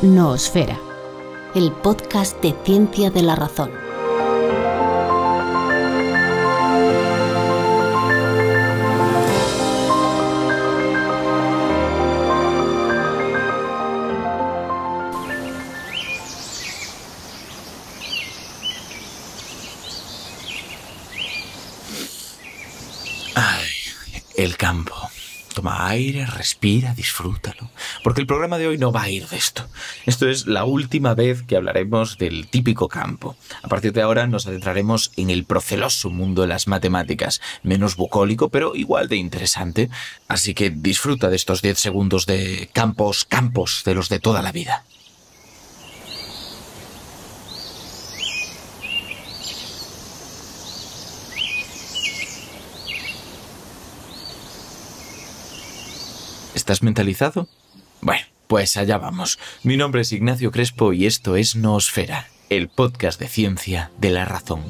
Noosfera, el podcast de ciencia de la razón. El campo. Toma aire, respira, disfrútalo. Porque el programa de hoy no va a ir de esto. Esto es la última vez que hablaremos del típico campo. A partir de ahora nos adentraremos en el proceloso mundo de las matemáticas, menos bucólico, pero igual de interesante. Así que disfruta de estos 10 segundos de campos, campos, de los de toda la vida. ¿Estás mentalizado? Bueno, pues allá vamos. Mi nombre es Ignacio Crespo y esto es Noosfera, el podcast de ciencia de la razón.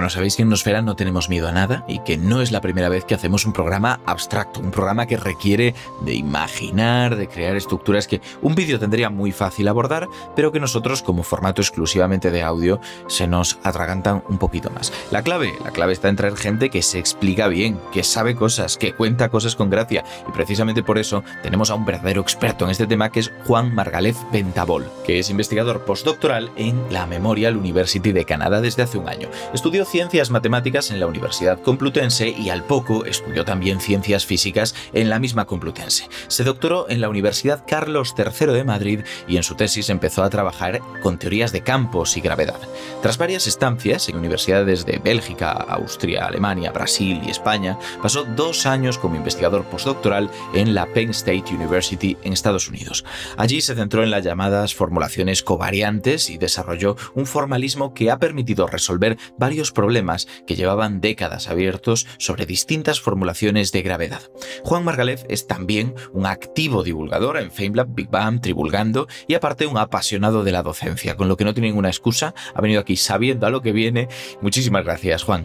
Bueno, sabéis que en Nosfera no tenemos miedo a nada y que no es la primera vez que hacemos un programa abstracto, un programa que requiere de imaginar, de crear estructuras que un vídeo tendría muy fácil abordar, pero que nosotros como formato exclusivamente de audio se nos atragantan un poquito más. La clave, la clave está en traer gente que se explica bien, que sabe cosas, que cuenta cosas con gracia y precisamente por eso tenemos a un verdadero experto en este tema que es Juan Margalef Ventabol, que es investigador postdoctoral en la Memorial University de Canadá desde hace un año. Estudió ciencias matemáticas en la Universidad Complutense y al poco estudió también ciencias físicas en la misma Complutense. Se doctoró en la Universidad Carlos III de Madrid y en su tesis empezó a trabajar con teorías de campos y gravedad. Tras varias estancias en universidades de Bélgica, Austria, Alemania, Brasil y España, pasó dos años como investigador postdoctoral en la Penn State University en Estados Unidos. Allí se centró en las llamadas formulaciones covariantes y desarrolló un formalismo que ha permitido resolver varios problemas que llevaban décadas abiertos sobre distintas formulaciones de gravedad. Juan Margalef es también un activo divulgador en FameLab, Big Bang, Tribulgando y aparte un apasionado de la docencia, con lo que no tiene ninguna excusa, ha venido aquí sabiendo a lo que viene. Muchísimas gracias, Juan.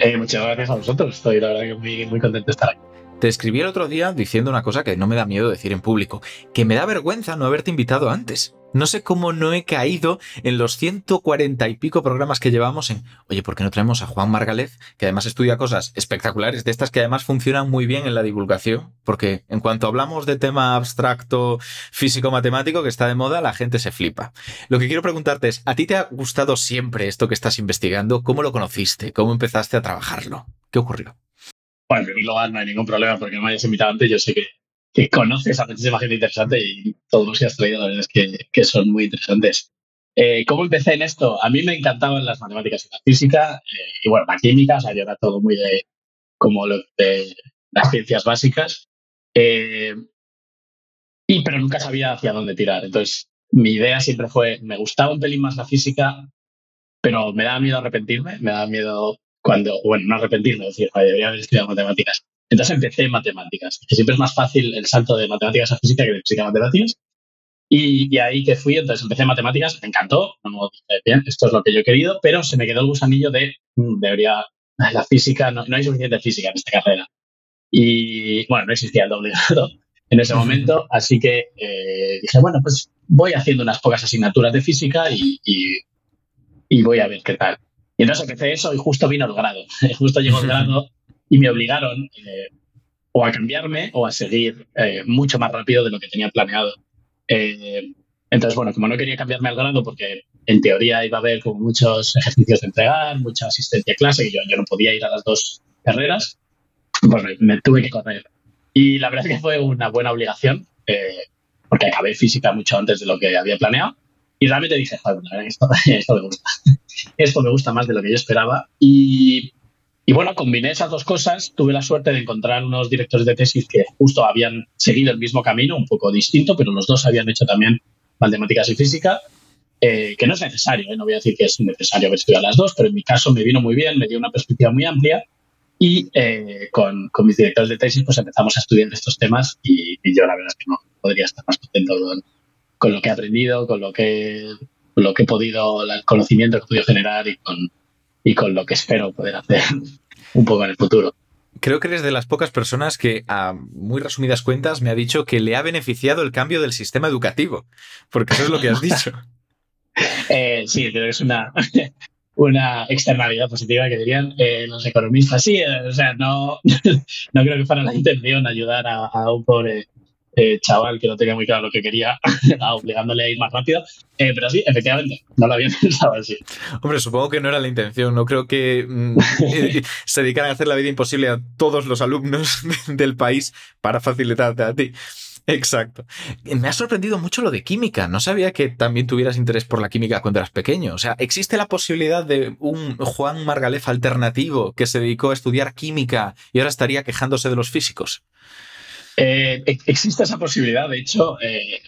Eh, muchas gracias a vosotros, estoy la verdad que muy, muy contento de estar aquí. Te escribí el otro día diciendo una cosa que no me da miedo decir en público, que me da vergüenza no haberte invitado antes. No sé cómo no he caído en los 140 y pico programas que llevamos en, oye, ¿por qué no traemos a Juan Margalef, que además estudia cosas espectaculares, de estas que además funcionan muy bien en la divulgación? Porque en cuanto hablamos de tema abstracto físico-matemático que está de moda, la gente se flipa. Lo que quiero preguntarte es, ¿a ti te ha gustado siempre esto que estás investigando? ¿Cómo lo conociste? ¿Cómo empezaste a trabajarlo? ¿Qué ocurrió? Bueno, en primer lugar, no hay ningún problema porque me hayas invitado antes. Yo sé que, que conoces a muchísima gente interesante y todos los que has traído, la verdad es que, que son muy interesantes. Eh, ¿Cómo empecé en esto? A mí me encantaban las matemáticas y la física eh, y, bueno, la química, o sea, yo era todo muy de, como lo de las ciencias básicas. Eh, y, pero nunca sabía hacia dónde tirar. Entonces, mi idea siempre fue, me gustaba un pelín más la física, pero me daba miedo arrepentirme, me daba miedo cuando, bueno, no arrepentirme, decir, "Joder, debería haber estudiado matemáticas. Entonces empecé en matemáticas, que siempre es más fácil el salto de matemáticas a física que de física a matemáticas. Y, y ahí que fui, entonces empecé en matemáticas, me encantó, no dije, bien, esto es lo que yo he querido, pero se me quedó el gusanillo de, "Mm, debería, la física, no, no hay suficiente física en esta carrera. Y bueno, no existía el doble grado en ese momento, así que eh, dije, bueno, pues voy haciendo unas pocas asignaturas de física y, y, y voy a ver qué tal. Y entonces empecé eso y justo vino el grado. justo llegó el grado y me obligaron eh, o a cambiarme o a seguir eh, mucho más rápido de lo que tenía planeado. Eh, entonces, bueno, como no quería cambiarme al grado porque en teoría iba a haber como muchos ejercicios de entregar, mucha asistencia a clase y yo, yo no podía ir a las dos carreras, pues me, me tuve que correr. Y la verdad es que fue una buena obligación. Eh, porque acabé física mucho antes de lo que había planeado. Y realmente dije, joder, esto, esto, me gusta. esto me gusta más de lo que yo esperaba. Y, y, bueno, combiné esas dos cosas. Tuve la suerte de encontrar unos directores de tesis que justo habían seguido el mismo camino, un poco distinto, pero los dos habían hecho también matemáticas y física. Eh, que no es necesario, ¿eh? no voy a decir que es necesario haber estudiado las dos, pero en mi caso me vino muy bien, me dio una perspectiva muy amplia y eh, con, con, mis directores de tesis pues empezamos a estudiar estos temas y, y, yo la verdad es que no podría estar más contento con, con lo que he aprendido, con lo que, con lo que he podido, el conocimiento que he podido generar y con, y con lo que espero poder hacer un poco en el futuro. Creo que eres de las pocas personas que, a muy resumidas cuentas, me ha dicho que le ha beneficiado el cambio del sistema educativo, porque eso es lo que has dicho. Eh, sí, creo que es una, una externalidad positiva que dirían eh, los economistas. Sí, eh, o sea, no, no creo que fuera la intención ayudar a, a un pobre eh, chaval que no tenía muy claro lo que quería, obligándole a ir más rápido. Eh, pero sí, efectivamente, no lo había pensado así. Hombre, supongo que no era la intención. No creo que mm, eh, se dedicaran a hacer la vida imposible a todos los alumnos del país para facilitarte a ti. Exacto. Me ha sorprendido mucho lo de química. No sabía que también tuvieras interés por la química cuando eras pequeño. O sea, ¿existe la posibilidad de un Juan Margalef alternativo que se dedicó a estudiar química y ahora estaría quejándose de los físicos? Eh, existe esa posibilidad. De hecho, eh,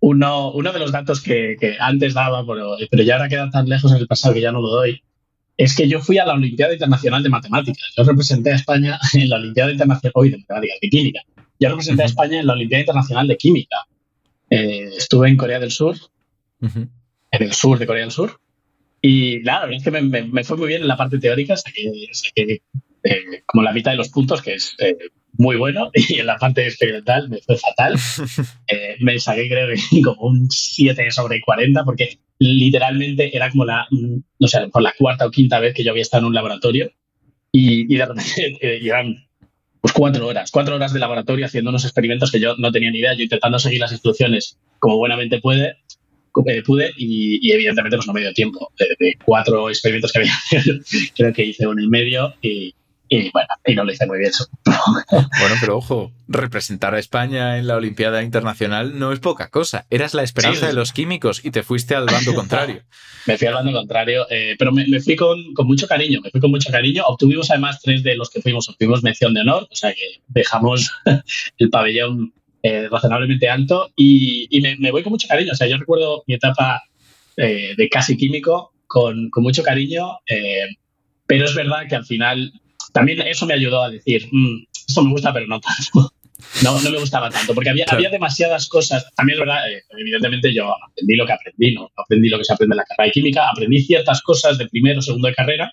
uno, uno, de los datos que, que, antes daba, pero, pero ya ahora queda tan lejos en el pasado que ya no lo doy, es que yo fui a la Olimpiada Internacional de Matemáticas. Yo representé a España en la Olimpiada Internacional, hoy de Matemáticas, de Química yo representé a España en la Olimpiada Internacional de Química. Eh, estuve en Corea del Sur, uh -huh. en el sur de Corea del Sur. Y claro, es que me, me, me, fue muy bien en la parte teórica, saqué, saqué eh, como la mitad de los puntos, que es eh, muy bueno, y en la parte experimental me fue fatal. Eh, me saqué creo que como un 7 sobre 40, porque literalmente era como la, no sé, por la cuarta o quinta vez que yo había estado en un laboratorio y, y de repente llegan pues cuatro horas, cuatro horas de laboratorio haciendo unos experimentos que yo no tenía ni idea, yo intentando seguir las instrucciones como buenamente puede, eh, pude y, y, evidentemente pues no me dio tiempo. De, de cuatro experimentos que había, creo que hice uno y medio y, y bueno, y no lo hice muy bien. bueno, pero ojo, representar a España en la Olimpiada Internacional no es poca cosa. Eras la esperanza sí, de los químicos y te fuiste al bando contrario. me fui al bando contrario, eh, pero me, me fui con, con, mucho cariño, me fui con mucho cariño. Obtuvimos además tres de los que fuimos, obtuvimos mención de honor, o sea que dejamos el pabellón eh, razonablemente alto y, y me, me, voy con mucho cariño. O sea, yo recuerdo mi etapa eh, de casi químico con, con mucho cariño, pero es verdad que al final también eso me ayudó a decir, mmm, esto me gusta, pero no tanto. No, no me gustaba tanto, porque había, claro. había demasiadas cosas. También es verdad, eh, evidentemente yo aprendí lo que aprendí, ¿no? Aprendí lo que se aprende en la carrera de química, aprendí ciertas cosas de primero, segundo de carrera.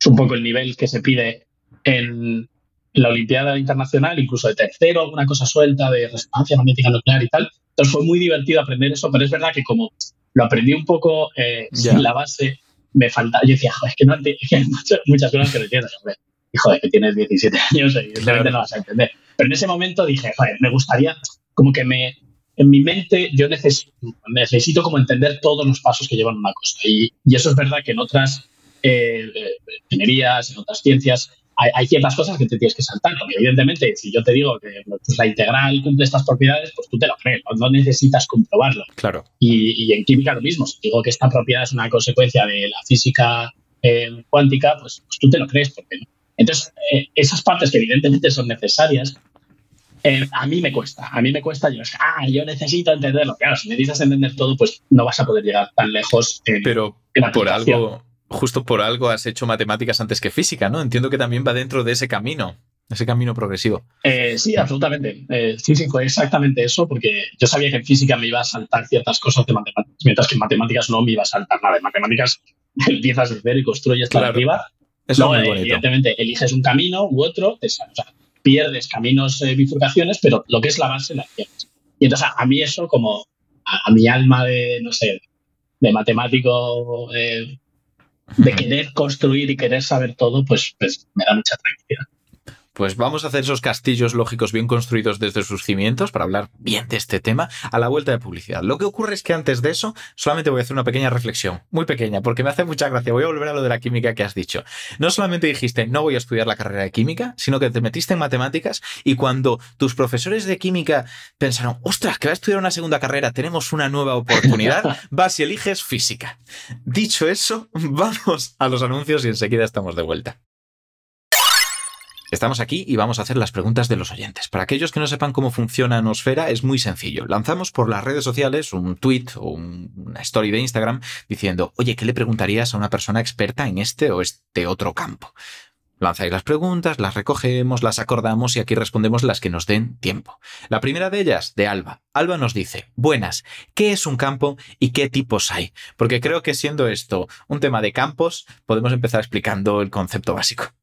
Es un poco el nivel que se pide en la Olimpiada Internacional, incluso de tercero, alguna cosa suelta de resonancia magnética nuclear y tal. Entonces fue muy divertido aprender eso, pero es verdad que como lo aprendí un poco eh, yeah. sin la base, me falta. Yo decía, es que no entiendo, es que hay muchas, muchas cosas que no entiendo. Y joder, que tienes 17 años, evidentemente no vas a entender. Pero en ese momento dije, joder, me gustaría, como que me, en mi mente yo necesito, necesito como entender todos los pasos que llevan una cosa. Y, y eso es verdad que en otras eh, ingenierías, en otras ciencias, hay, hay, ciertas cosas que te tienes que saltar. Porque evidentemente, si yo te digo que pues, la integral cumple estas propiedades, pues tú te lo crees, no, necesitas comprobarlo. Claro. Y, y, en química lo mismo. Si digo que esta propiedad es una consecuencia de la física eh, cuántica, pues, pues, tú te lo crees. Porque no. Entonces, eh, esas partes que evidentemente son necesarias, eh, a mí me cuesta. A mí me cuesta. Yo, ah, yo necesito entenderlo. Claro, si necesitas entender todo, pues no vas a poder llegar tan lejos. En, Pero en por algo justo por algo has hecho matemáticas antes que física, ¿no? Entiendo que también va dentro de ese camino, ese camino progresivo. Eh, sí, absolutamente. Eh, sí, sí, fue exactamente eso, porque yo sabía que en física me iba a saltar ciertas cosas de matemáticas, mientras que en matemáticas no me iba a saltar nada. En matemáticas empiezas de cero y construyes claro. arriba. Eso no, es muy bonito. Evidentemente, eliges un camino u otro, te, o sea, pierdes caminos, eh, bifurcaciones, pero lo que es la base la pierdes. Y entonces a, a mí eso, como a, a, mi alma de, no sé, de matemático de querer construir y querer saber todo, pues, pues me da mucha tranquilidad. Pues vamos a hacer esos castillos lógicos bien construidos desde sus cimientos para hablar bien de este tema a la vuelta de publicidad. Lo que ocurre es que antes de eso solamente voy a hacer una pequeña reflexión, muy pequeña, porque me hace mucha gracia. Voy a volver a lo de la química que has dicho. No solamente dijiste no voy a estudiar la carrera de química, sino que te metiste en matemáticas y cuando tus profesores de química pensaron, ostras, que va a estudiar una segunda carrera, tenemos una nueva oportunidad, vas y eliges física. Dicho eso, vamos a los anuncios y enseguida estamos de vuelta. Estamos aquí y vamos a hacer las preguntas de los oyentes. Para aquellos que no sepan cómo funciona Nosfera, es muy sencillo. Lanzamos por las redes sociales un tweet o una story de Instagram diciendo, oye, ¿qué le preguntarías a una persona experta en este o este otro campo? Lanzáis las preguntas, las recogemos, las acordamos y aquí respondemos las que nos den tiempo. La primera de ellas, de Alba. Alba nos dice, buenas, ¿qué es un campo y qué tipos hay? Porque creo que siendo esto un tema de campos, podemos empezar explicando el concepto básico.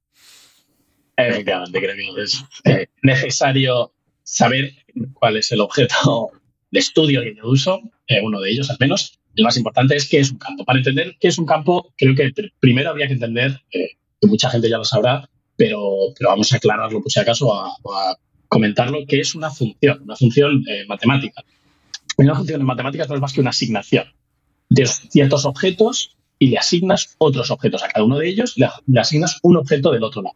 Efectivamente, creo que es eh, necesario saber cuál es el objeto de estudio que yo uso, eh, uno de ellos al menos. El más importante es qué es un campo. Para entender qué es un campo, creo que primero habría que entender, eh, que mucha gente ya lo sabrá, pero, pero vamos a aclararlo por si acaso a, a comentarlo, qué es una función, una función matemática. Una función en matemáticas no es más que una asignación de ciertos objetos y le asignas otros objetos a cada uno de ellos, le, le asignas un objeto del otro lado.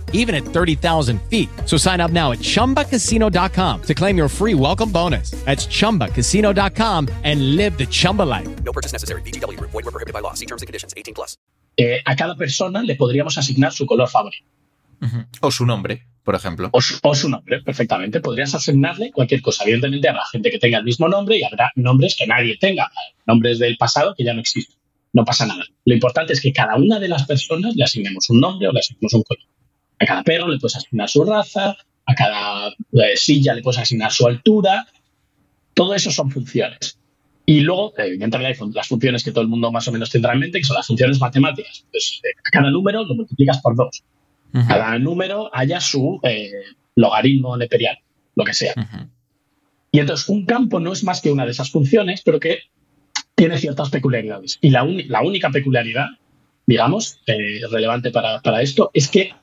even at 30,000 feet. So sign up now at chumbacasino.com to claim your free welcome bonus. That's chumbacasino.com and live the Chumba life. No purchase necessary. DTW, void, were prohibited by law. See terms and conditions 18 plus. Eh, a cada persona le podríamos asignar su color favorito. Uh -huh. O su nombre por ejemplo. O su, nombre, perfectamente. Podrías asignarle cualquier cosa. Evidentemente habrá gente que tenga el mismo nombre y habrá nombres que nadie tenga, nombres del pasado que ya no existen. No pasa nada. Lo importante es que cada una de las personas le asignemos un nombre o le asignemos un color. A cada perro le puedes asignar su raza, a cada eh, silla le puedes asignar su altura. Todo eso son funciones. Y luego, evidentemente, hay las funciones que todo el mundo más o menos tendrá en mente, que son las funciones matemáticas. Pues eh, a cada número lo multiplicas por dos. Cada número haya su eh, logaritmo neperiano, lo que sea. Y entonces un campo no es más que una de esas funciones, pero que tiene ciertas peculiaridades. Y la, la única peculiaridad, digamos, eh, relevante para, para, esto, es que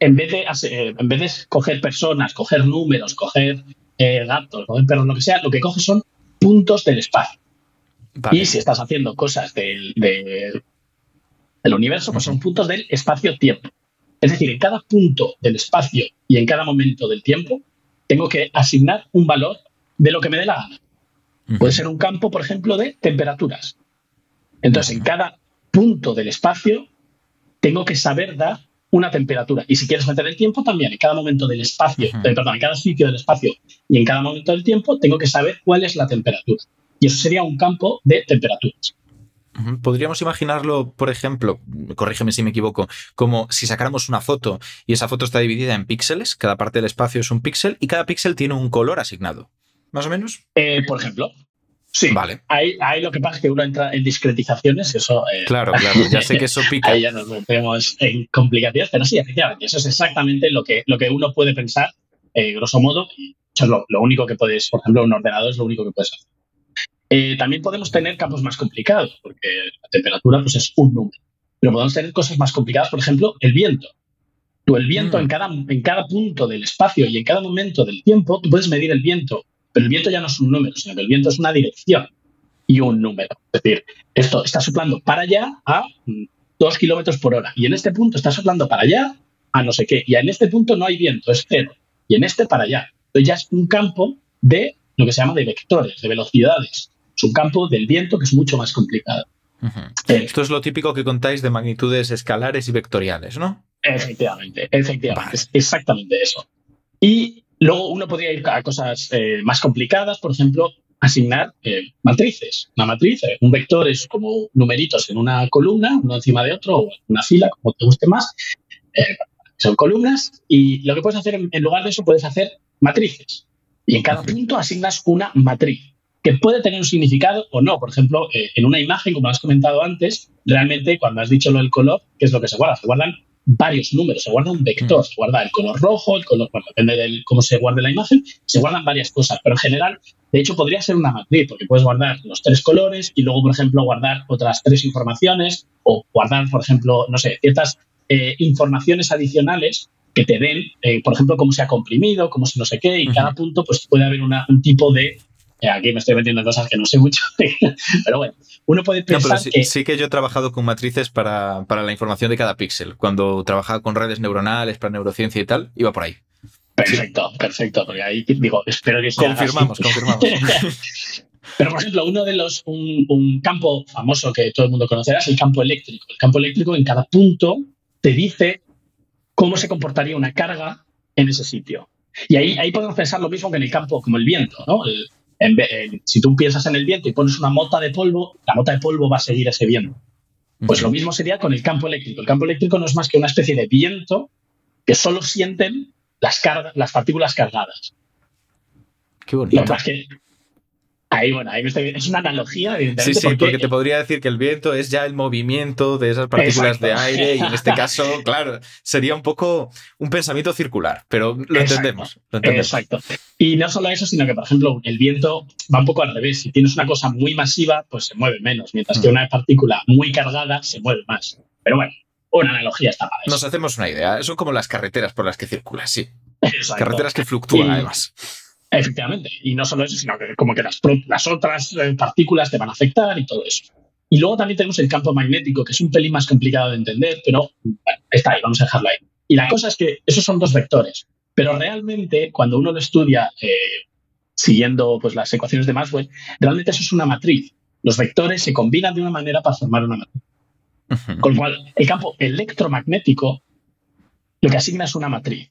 en vez, de, eh, en vez de coger personas, coger números, coger gatos, coger perros, lo que sea, lo que coge son puntos del espacio. Y si estás haciendo cosas del, del, del universo, pues son puntos del espacio-tiempo. Es decir, en cada punto del espacio y en cada momento del tiempo, tengo que asignar un valor de lo que me dé la gana. Puede ser un campo, por ejemplo, de temperaturas. Entonces, en cada punto del espacio, tengo que saber dar una temperatura. Y si quieres meter el tiempo, también en cada momento del espacio, eh, perdón, en cada sitio del espacio y en cada momento del tiempo, tengo que saber cuál es la temperatura. Y eso sería un campo de temperaturas. Podríamos imaginarlo, por ejemplo, corrígeme si me equivoco, como si sacáramos una foto y esa foto está dividida en píxeles, cada parte del espacio es un píxel y cada píxel tiene un color asignado. ¿Más o menos? Eh, por ejemplo. Sí. Vale. Ahí, lo que pasa es que uno entra en discretizaciones, eso. Eh, claro, claro, ya sé que eso pica. ahí ya nos metemos en complicaciones, pero sí, efectivamente, eso es exactamente lo que, lo que uno puede pensar, eh, grosso modo, y eso es lo, lo único que puedes, por ejemplo, un ordenador es lo único que puedes hacer. Eh, también podemos tener campos más complicados, porque la temperatura pues, es un número. Pero podemos tener cosas más complicadas, por ejemplo, el viento. Tú el viento mm. en, cada, en cada punto del espacio y en cada momento del tiempo, tú puedes medir el viento, pero el viento ya no es un número, sino que el viento es una dirección y un número. Es decir, esto está soplando para allá a dos kilómetros por hora y en este punto está soplando para allá a no sé qué. Y en este punto no hay viento, es cero. Y en este para allá. Entonces ya es un campo de lo que se llama de vectores, de velocidades es un campo del viento que es mucho más complicado. Eh, Esto es lo típico que contáis de magnitudes escalares y vectoriales, ¿no? Efectivamente, efectivamente, es exactamente eso. Y luego uno podría ir a cosas eh, más complicadas, por ejemplo, asignar eh, matrices. Una matriz, un vector es como numeritos en una columna, uno encima de otro, o en una fila, como te guste más. son columnas y lo que puedes hacer en lugar de eso, puedes hacer matrices. Y en cada punto asignas una matriz. Que puede tener un significado o no. Por ejemplo, eh, en una imagen, como has comentado antes, realmente cuando has dicho lo del color, ¿qué es lo que se guarda? Se guardan varios números, se guarda un vector, se guarda el color rojo, el color, bueno, depende de cómo se guarde la imagen, se guardan varias cosas, pero en general, de hecho, podría ser una matriz, porque puedes guardar los tres colores y luego, por ejemplo, guardar otras tres informaciones o guardar, por ejemplo, no sé, ciertas eh, informaciones adicionales que te den, eh, por ejemplo, cómo se ha comprimido, cómo se no sé qué, y cada punto pues puede haber un tipo de aquí me estoy metiendo en cosas que no sé mucho, pero bueno, uno puede pensar sí, que... Sí que yo he trabajado con matrices para, para la información de cada píxel. Cuando trabajaba con redes neuronales para neurociencia y tal, iba por ahí. Perfecto, perfecto, porque ahí digo, espero que sea Confirmamos, confirmamos. Pero, por ejemplo, uno de los, un, un, campo famoso que todo el mundo conocerá es el campo eléctrico. El campo eléctrico en cada punto te dice cómo se comportaría una carga en ese sitio. Y ahí, ahí podemos pensar lo mismo que en el campo, como el viento, ¿no? El, si tú piensas en el viento y pones una mota de polvo, la mota de polvo va a seguir ese viento. Pues lo mismo sería con el campo eléctrico. El campo eléctrico no es más que una especie de viento que solo sienten las, cargas, las partículas cargadas. Qué bonito. Lo que Ahí, bueno, ahí me estoy Es una analogía, evidentemente. Sí, sí, porque, te podría decir que el viento es ya el movimiento de esas partículas de aire y en este caso, claro, sería un poco un pensamiento circular, pero lo entendemos, Exacto. Y no solo eso, sino que, por ejemplo, el viento va un poco al revés. Si tienes una cosa muy masiva, pues se mueve menos, mientras que mm. una partícula muy cargada se mueve más. Pero bueno, una analogía está para eso. Nos hacemos una idea. Son como las carreteras por las que circulas, sí. Carreteras que fluctúan, además. Efectivamente. Y no solo eso, sino que como que las, las otras eh, partículas te van a afectar y todo eso. Y luego también tenemos el campo magnético, que es un pelín más complicado de entender, pero bueno, está ahí, vamos a dejarlo ahí. Y la cosa es que esos son dos vectores, pero realmente cuando uno lo estudia eh, siguiendo pues, las ecuaciones de Maxwell, realmente eso es una matriz. Los vectores se combinan de una manera para formar una matriz. Con lo cual, el campo electromagnético lo que asigna es una matriz.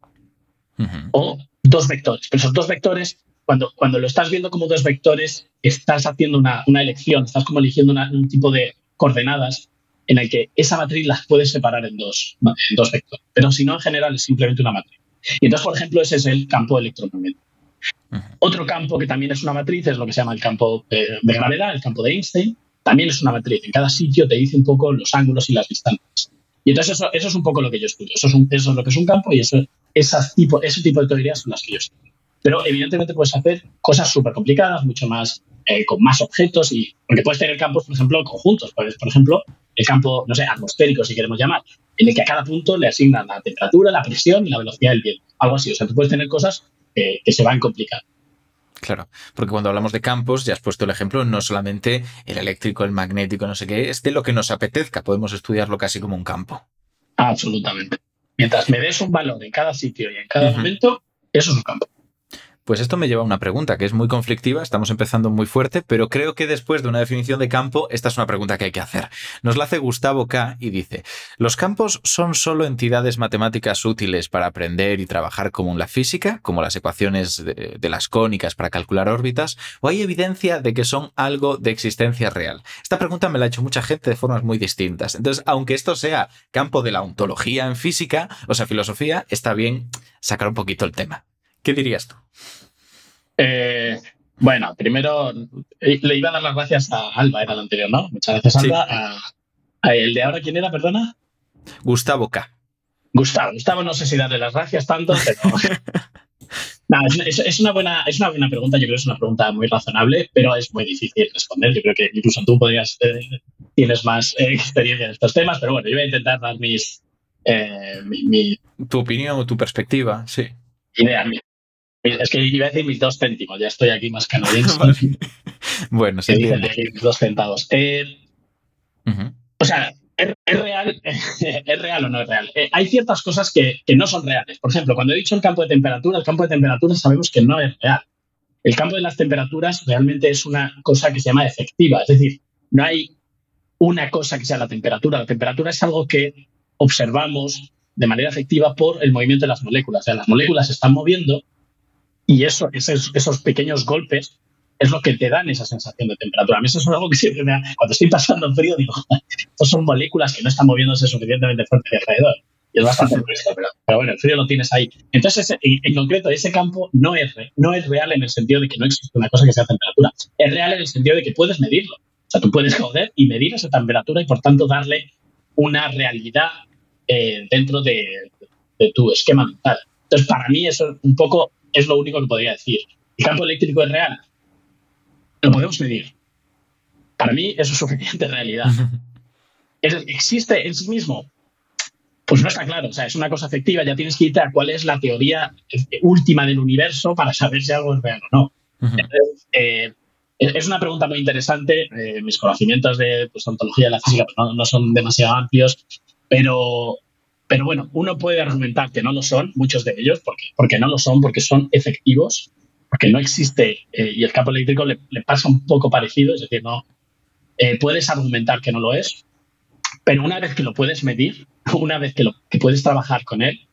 O dos vectores. Pero esos dos vectores, cuando, cuando lo estás viendo como dos vectores, estás haciendo una, elección, estás como eligiendo un tipo de coordenadas en el que esa matriz las puedes separar en dos, en dos vectores. Pero si no, en general es simplemente una matriz. Y entonces, por ejemplo, ese es el campo electromagnético. Otro campo que también es una matriz es lo que se llama el campo de, gravedad, el campo de Einstein. También es una matriz. En cada sitio te dice un poco los ángulos y las distancias. Y entonces eso, eso es un poco lo que yo estudio. Eso es, eso es lo que es un campo y eso esas tipo, ese tipo de teorías son las que yo estudio. Pero evidentemente puedes hacer cosas súper complicadas, mucho más, eh, con más objetos, y porque puedes tener campos, por ejemplo, conjuntos. Puedes, por ejemplo, el campo, no sé, atmosférico, si queremos llamar, en el que a cada punto le asignan la temperatura, la presión y la velocidad del viento. Algo así. O sea, tú puedes tener cosas que se van complicando. Claro, porque cuando hablamos de campos, ya has puesto el ejemplo, no solamente el eléctrico, el magnético, no sé qué, es de lo que nos apetezca, podemos estudiarlo casi como un campo. Absolutamente. Mientras me des un valor en cada sitio y en cada momento, eso es un campo. Pues esto me lleva a una pregunta que es muy conflictiva, estamos empezando muy fuerte, pero creo que después de una definición de campo, esta es una pregunta que hay que hacer. Nos la hace Gustavo K y dice, ¿los campos son solo entidades matemáticas útiles para aprender y trabajar como en la física, como las ecuaciones de, de las cónicas para calcular órbitas, o hay evidencia de que son algo de existencia real? Esta pregunta me la ha hecho mucha gente de formas muy distintas. Entonces, aunque esto sea campo de la ontología en física, o sea, filosofía, está bien sacar un poquito el tema. ¿Qué dirías tú? Eh, bueno, primero eh, le iba a dar las gracias a Alba, era el anterior, ¿no? Muchas gracias, Alba. ¿El de ahora quién era, perdona? Gustavo K. Gustavo, Gustavo, no sé si darle las gracias tanto, pero. es, una buena, es una buena pregunta, yo creo que es una pregunta muy razonable, pero es muy difícil responder. Yo creo que incluso tú podrías, eh, tienes más experiencia en estos temas, pero bueno, yo voy a intentar dar mis. mi, tu opinión o tu perspectiva, sí. Idea, es que iba a decir mis dos céntimos, ya estoy aquí más canadiense. bueno, entiende. Mis dos centavos. Eh, o sea, ¿es, real, ¿es real o no es real? Eh, hay ciertas cosas que, no son reales. Por ejemplo, cuando he dicho el campo de temperatura, el campo de temperatura sabemos que no es real. El campo de las temperaturas realmente es una cosa que se llama efectiva. Es decir, no hay una cosa que sea la temperatura. La temperatura es algo que observamos de manera efectiva por el movimiento de las moléculas. O sea, las moléculas se están moviendo y eso, esos, esos pequeños golpes es lo que te dan esa sensación de temperatura. A mí eso es algo que siempre me Cuando estoy pasando frío, digo, estos son moléculas que no están moviéndose suficientemente fuerte alrededor. y es bastante pero, bueno, el frío lo tienes ahí. Entonces, en, concreto, ese campo no es, no es real en el sentido de que no existe una cosa que sea temperatura. Es real en el sentido de que puedes medirlo. O sea, tú puedes coger y medir esa temperatura y por tanto darle una realidad eh, dentro de, de tu esquema mental. Entonces, para mí eso un poco es lo único que podría decir. ¿El campo eléctrico es real? Lo podemos medir. Para mí eso es suficiente realidad. ¿Existe en sí mismo? Pues no está claro. O sea, es una cosa efectiva. Ya tienes que irte a cuál es la teoría última del universo para saber si algo es real o no. Eh, es una pregunta muy interesante. Eh, mis conocimientos de pues, ontología de la física pues, no, no, son demasiado amplios, pero pero bueno, uno puede argumentar que no lo son, muchos de ellos, porque, porque no lo son, porque son efectivos, porque no existe, eh, y el campo eléctrico le, pasa un poco parecido, es decir, no eh, puedes argumentar que no lo es, pero una vez que lo puedes medir, una vez que, lo, que puedes trabajar con él,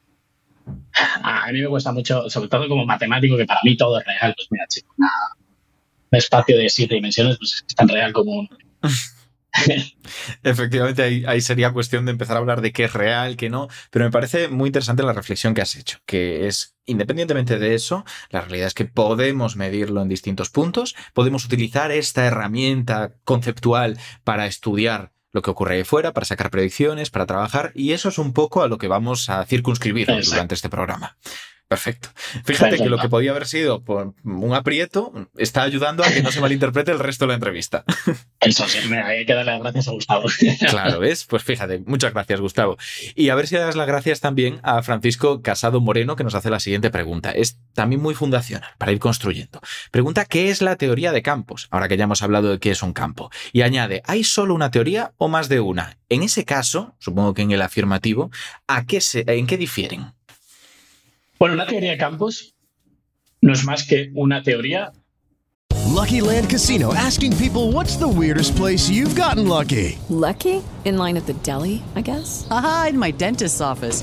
a mí me cuesta mucho, sobre todo como matemático, que para mí todo es real. Pues mira, chico, un espacio de siete dimensiones pues es tan real como un, Efectivamente, ahí, sería cuestión de empezar a hablar de qué es real, qué no, pero me parece muy interesante la reflexión que has hecho, que es, independientemente de eso, la realidad es que podemos medirlo en distintos puntos, podemos utilizar esta herramienta conceptual para estudiar lo que ocurre ahí fuera, para sacar predicciones, para trabajar, y eso es un poco a lo que vamos a circunscribir durante este programa. Perfecto. Fíjate que lo que podía haber sido por un aprieto está ayudando a que no se malinterprete el resto de la entrevista. Eso sí, hay que darle las gracias a Gustavo. Claro, ¿ves? Pues fíjate, muchas gracias, Gustavo. Y a ver si das las gracias también a Francisco Casado Moreno, que nos hace la siguiente pregunta. Es también muy fundacional para ir construyendo. Pregunta: ¿qué es la teoría de campos? Ahora que ya hemos hablado de qué es un campo. Y añade: ¿hay solo una teoría o más de una? En ese caso, supongo que en el afirmativo, ¿a qué se, ¿en qué difieren? Bueno, una teoría de campos no es más que una teoría. Lucky Land Casino asking people what's the weirdest place you've gotten lucky. Lucky? In line at the deli, I guess. Aha, in my dentist's office.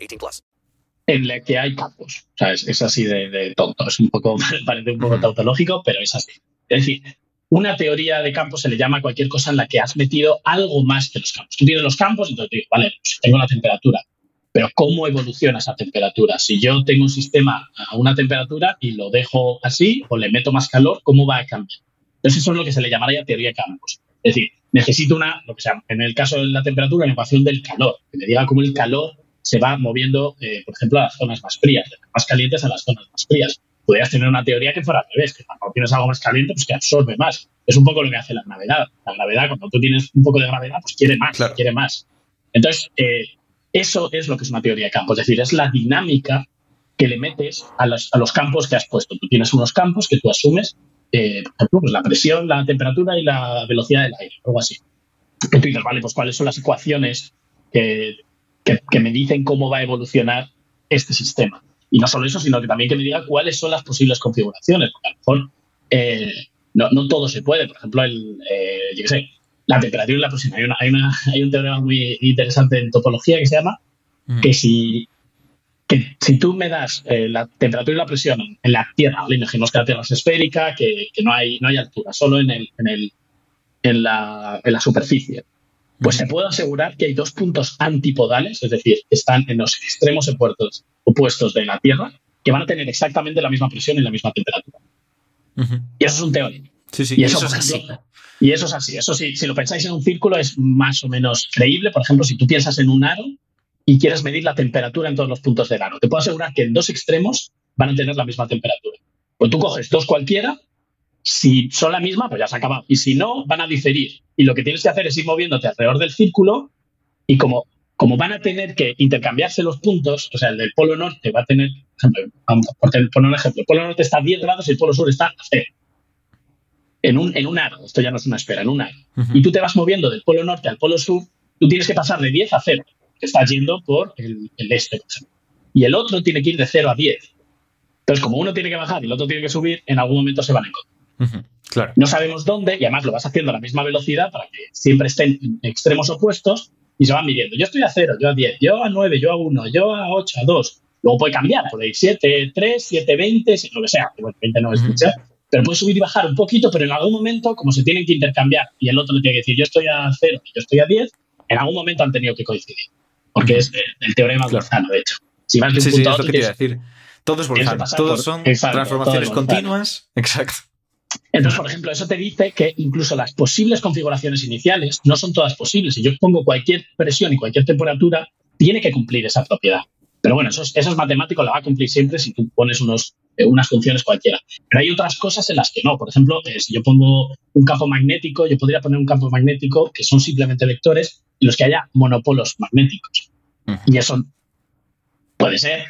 18 plus. En la que hay campos. O sea, es, es así de, de, tonto. Es un poco, parece un poco tautológico, pero es así. Es decir, una teoría de campos se le llama a cualquier cosa en la que has metido algo más que los campos. Tú tienes los campos, entonces digo, vale, pues tengo la temperatura pero ¿cómo evoluciona esa temperatura? Si yo tengo un sistema a una temperatura y lo dejo así o le meto más calor, ¿cómo va a cambiar? Entonces eso es lo que se le llamaría teoría de campos. Es decir, necesito una, lo que sea, en el caso de la temperatura, una ecuación del calor, que me diga cómo el calor se va moviendo, eh, por ejemplo, a las zonas más frías, de las más calientes a las zonas más frías. Podrías tener una teoría que fuera al revés, que cuando tienes algo más caliente, pues que absorbe más. Es un poco lo que hace la gravedad. La gravedad, cuando tú tienes un poco de gravedad, pues quiere más, quiere más. Entonces, eh, eso es lo que es una teoría de campos, es decir, es la dinámica que le metes a los, campos que has puesto. Tú tienes unos campos que tú asumes, eh, por ejemplo, pues la presión, la temperatura y la velocidad del aire, algo así. Y tú dices, vale, pues cuáles son las ecuaciones que, me dicen cómo va a evolucionar este sistema. Y no solo eso, sino que también que me diga cuáles son las posibles configuraciones, porque a lo mejor eh, no, todo se puede. Por ejemplo, el, eh, yo qué sé, la temperatura y la presión. Hay, hay, un teorema muy interesante en topología que se llama mm. que si que si tú me das eh, la temperatura y la presión en la Tierra, imaginemos que la Tierra es esférica, que, no, hay, no hay altura, solo en, el, en, el, en, la, en la superficie, pues se puede asegurar que hay dos puntos antipodales, es decir, están en los extremos opuestos, opuestos de la Tierra, que van a tener exactamente la misma presión y la misma temperatura. Y eso es un teorema. Sí, sí, y eso, es así. Y eso es así. Eso sí, si lo pensáis en un círculo es más o menos creíble. Por ejemplo, si tú piensas en un aro y quieres medir la temperatura en todos los puntos del aro, te puedo asegurar que en dos extremos van a tener la misma temperatura. Pues tú coges dos cualquiera Si son la misma, pues ya se ha acabado. Y si no, van a diferir. Y lo que tienes que hacer es ir moviéndote alrededor del círculo y como, como van a tener que intercambiarse los puntos, o sea, el del polo norte va a tener, por ejemplo, vamos a poner un ejemplo, el polo norte está a 10 grados y el polo sur está a 0. En un, en un aro, esto ya no es una esfera, en un aro. Y tú te vas moviendo del polo norte al polo sur, tú tienes que pasar de 10 a 0, que estás yendo por el, el este. Y el otro tiene que ir de 0 a 10. Entonces, como uno tiene que bajar y el otro tiene que subir, en algún momento se van a encontrar. Claro. No sabemos dónde y además lo vas haciendo a la misma velocidad para que siempre estén en extremos opuestos y se van midiendo. Yo estoy a 0, yo a 10, yo a 9, yo a 1, yo a 8, a 2. Luego puede cambiar, puede ir 7, 3, 7, 20, lo que sea. Bueno, 20 no es mucho, pero puede subir y bajar un poquito, pero en algún momento, como se tienen que intercambiar y el otro le tiene que decir yo estoy a 0 y yo estoy a 10, en algún momento han tenido que coincidir. Porque es el, el teorema de Bolzano, de hecho. Si vas de un Sí, sí, punto a es lo otro, que tienes- decir. Todo es tienes que Bolzano. Todos por- son Exacto, transformaciones todo es Bolzano. continuas. Exacto. Entonces, por ejemplo, eso te dice que incluso las posibles configuraciones iniciales no son todas posibles. Si yo pongo cualquier presión y cualquier temperatura, tiene que cumplir esa propiedad. Pero bueno, eso es, eso es matemático, lo va a cumplir siempre si tú pones unos, eh, unas funciones cualquiera. Pero hay otras cosas en las que no. Por ejemplo, eh, si yo pongo un campo magnético, yo podría poner un campo magnético que son simplemente vectores en los que haya monopolos magnéticos. Y eso puede ser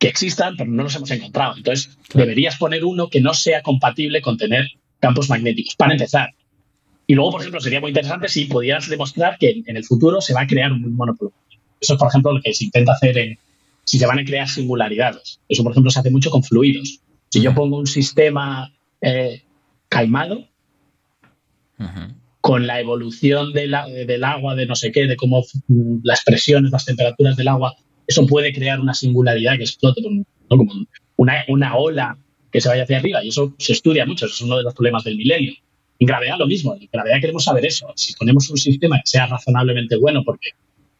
que existan, pero no los hemos encontrado. Entonces, deberías poner uno que no sea compatible con tener campos magnéticos, para empezar. Y luego, por ejemplo, sería muy interesante si pudieras demostrar que en el futuro se va a crear un monopolo. Eso es, por ejemplo, lo que se intenta hacer en si se van a crear singularidades. Eso, por ejemplo, se hace mucho con fluidos. Si yo pongo un sistema eh, caimado, con la evolución de la- del agua, de no sé qué, de cómo mm, las presiones, las temperaturas del agua, eso puede crear una singularidad que explote, como, ¿no? como una, una ola que se vaya hacia arriba. Y eso se estudia mucho, eso es uno de los problemas del milenio. En gravedad lo mismo, en gravedad queremos saber eso. Si ponemos un sistema que sea razonablemente bueno, porque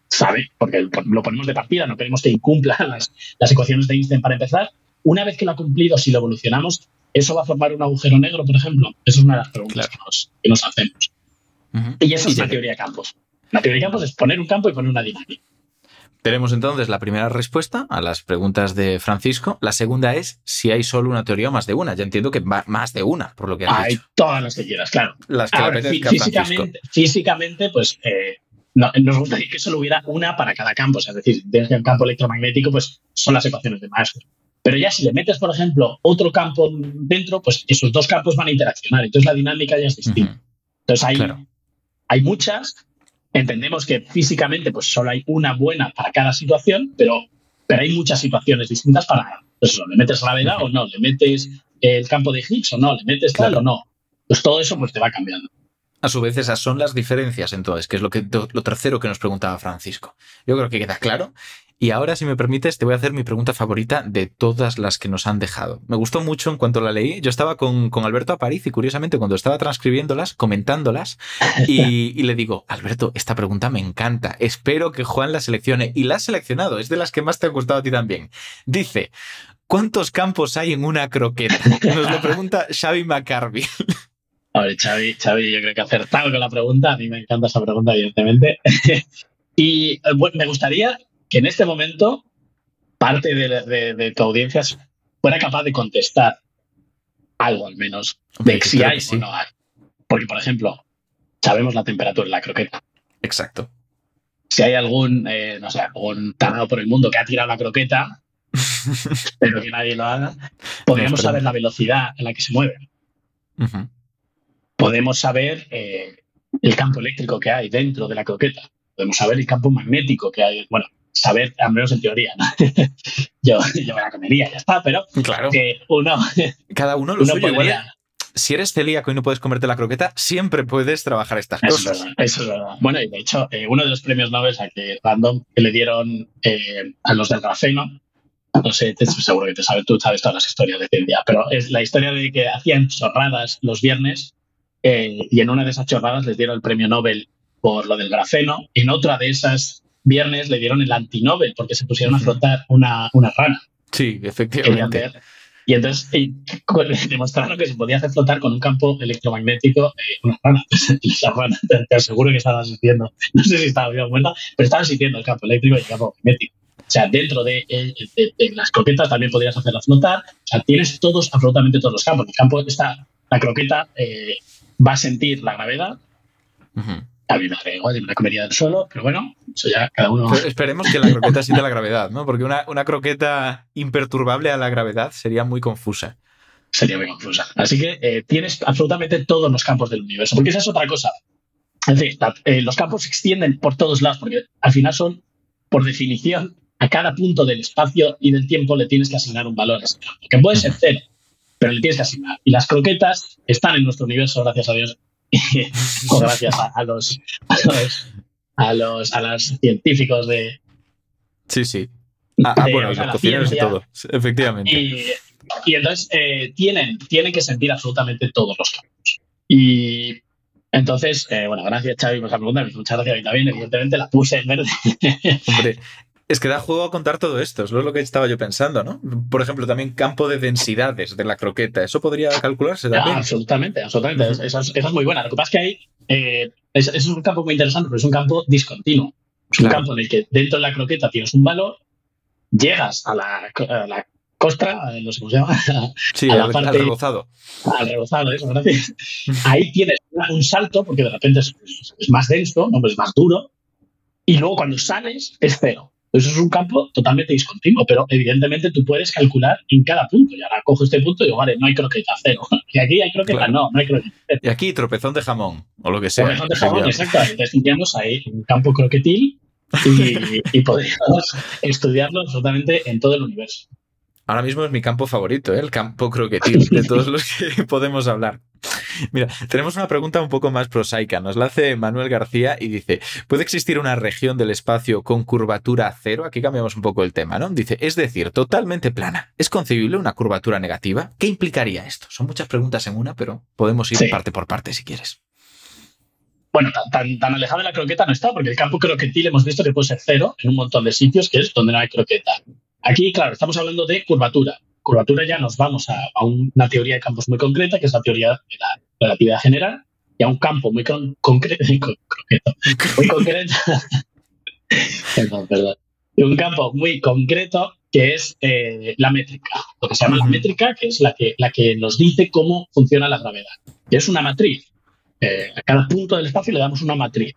sabe, porque lo ponemos de partida, no queremos que incumpla las, las ecuaciones de Einstein para empezar, una vez que lo ha cumplido, si lo evolucionamos, ¿eso va a formar un agujero negro, por ejemplo? Esa es una de las preguntas que, nos, que nos hacemos. Y eso es la teoría de campos. La teoría de campos es poner un campo y poner una dinámica. Tenemos entonces la primera respuesta a las preguntas de Francisco. La segunda es si hay solo una teoría o más de una. Ya entiendo que más de una, por lo que has Hay dicho. todas las que quieras, claro. Las que Ahora, fí- físicamente, físicamente, pues eh, no- nos gustaría que solo hubiera una para cada campo. O sea, es decir, tienes un campo electromagnético, pues son las ecuaciones de Maxwell. Pero ya si le metes, por ejemplo, otro campo dentro, pues esos dos campos van a interaccionar. Entonces la dinámica ya es distinta. Entonces hay, hay muchas. Entendemos que físicamente pues solo hay una buena para cada situación, pero, pero hay muchas situaciones distintas para pues eso, le metes gravedad o no, le metes el campo de Higgs o no, le metes tal o no. Pues todo eso pues te va cambiando. A su vez, esas son las diferencias, entonces, que es lo, que, lo tercero que nos preguntaba Francisco. Yo creo que queda claro. Y ahora, si me permites, te voy a hacer mi pregunta favorita de todas las que nos han dejado. Me gustó mucho en cuanto la leí. Yo estaba con, con Alberto Apariz y, curiosamente, cuando estaba transcribiéndolas, comentándolas, y, y le digo, Alberto, esta pregunta me encanta. Espero que Juan la seleccione. Y la has seleccionado. Es de las que más te ha gustado a ti también. Dice, ¿cuántos campos hay en una croqueta? Nos lo pregunta Xavi McCarvey. A ver, Xavi, Xavi, yo creo que ha acertado con la pregunta. A mí me encanta esa pregunta, evidentemente. y eh, bueno, me gustaría que en este momento parte de, de- de tu audiencia fuera capaz de contestar algo, al menos, de si hay sí. o no hay. Porque, por ejemplo, sabemos la temperatura de la croqueta. Exacto. Si hay algún, eh, no sé, algún tarado por el mundo que ha tirado la croqueta, pero que nadie lo haga, podríamos esperemos. saber la velocidad en la que se mueve. Podemos saber eh, el campo eléctrico que hay dentro de la croqueta. Podemos saber el campo magnético que hay. Bueno, saber, al menos en teoría. ¿no? yo, yo me la comería, ya está, pero Claro. que uno, Cada uno lo uno suyo. Igual, podría. si eres celíaco y no puedes comerte la croqueta, siempre puedes trabajar estas Eso es, cosas. verdad, eso es verdad. Bueno, y de hecho, eh, uno de los premios Nobel a que random que le dieron eh, a los del grafeno, no sé, te- seguro que te sabes, tú sabes todas las historias de ciencia, pero es la historia de que hacían chorradas los viernes eh, y en una de esas chorradas les dieron el premio Nobel por lo del grafeno. En otra de esas viernes le dieron el antinobel porque se pusieron a flotar una, una rana. Sí, efectivamente. ver. Y entonces y, demostraron que se podía hacer flotar con un campo electromagnético eh, una rana. Esa rana, te, te aseguro que estaba sintiendo, no sé si estaba bien muerta, pero estaba sintiendo el campo eléctrico y el campo magnético. O sea, dentro de, eh, de- de las croquetas también podrías hacerlas flotar. O sea, tienes todos, absolutamente todos los campos. El campo está la croqueta eh, va a sentir la gravedad. A mí me igual, yo me la comería del suelo, pero bueno, eso ya cada uno. Pero esperemos que la croqueta sienta la gravedad, ¿no? Porque una, una croqueta imperturbable a la gravedad sería muy confusa. Sería muy confusa. Así que eh, tienes absolutamente todos los campos del universo, porque esa es otra cosa. Es decir, la- eh, los campos se extienden por todos lados, porque al final son, por definición, a cada punto del espacio y del tiempo le tienes que asignar un valor a ese campo, que puede ser cero, pero le tienes que asignar. Y las croquetas están en nuestro universo, gracias a Dios, o gracias a, a los, a los a los a los científicos de Sí, sí. Ah, ah, bueno, o y sea, los cocineros y todo. Efectivamente. y, y entonces eh, tienen tienen que sentir absolutamente todos los campos y entonces eh, bueno gracias Xavi por esa pregunta muchas gracias a mí también evidentemente la puse en verde Hombre, es que da juego a contar todo esto, es lo que estaba yo pensando, ¿no? Por ejemplo, también campo de densidades de la croqueta, ¿eso podría calcularse Ah, también? absolutamente, absolutamente. Esa, es, esa es muy buena. Lo que pasa es que hay. eh, es, es un campo muy interesante, pero es un campo discontinuo. Es un campo en el que dentro de la croqueta tienes un valor, llegas a la, a la costra, eh, no sé cómo se llama, Sí, a la al, parte- al rebozado. al rebozado, eso, gracias. Ahí tienes un salto, porque de repente es, es más denso, ¿no? Pues es más duro, y luego cuando sales es cero. Eso es un campo totalmente discontinuo, pero evidentemente tú puedes calcular en cada punto. Y ahora cojo este punto y digo, vale, no hay croqueta, cero. Y aquí hay croqueta, Claro. no, no hay croqueta. Y aquí tropezón de jamón, o lo que sea. Jabón, Efectivamente. exacto. Entonces tendríamos ahí un campo croquetil y, y podríamos estudiarlo absolutamente en todo el universo. Ahora mismo es mi campo favorito, ¿eh? el campo croquetil, de todos los que podemos hablar. Mira, tenemos una pregunta un poco más prosaica. Nos la hace Manuel García y dice: ¿Puede existir una región del espacio con curvatura cero? Aquí cambiamos un poco el tema, ¿no? Dice: Es decir, totalmente plana. ¿Es concebible una curvatura negativa? ¿Qué implicaría esto? Son muchas preguntas en una, pero podemos ir Sí. parte por parte si quieres. Bueno, tan, tan, alejado de la croqueta no está, porque el campo croquetil hemos visto que puede ser cero en un montón de sitios, que es donde no hay croqueta. Aquí, claro, estamos hablando de curvatura. Curvatura ya nos vamos a, a una teoría de campos muy concreta, que es la teoría de la relatividad general, y a un campo muy con- concreto, con- muy concreto, perdón, perdón, Y un campo muy concreto que es eh, la métrica, lo que se llama la métrica, que es la que, la que nos dice cómo funciona la gravedad. Y es una matriz. Eh, a cada punto del espacio le damos una matriz.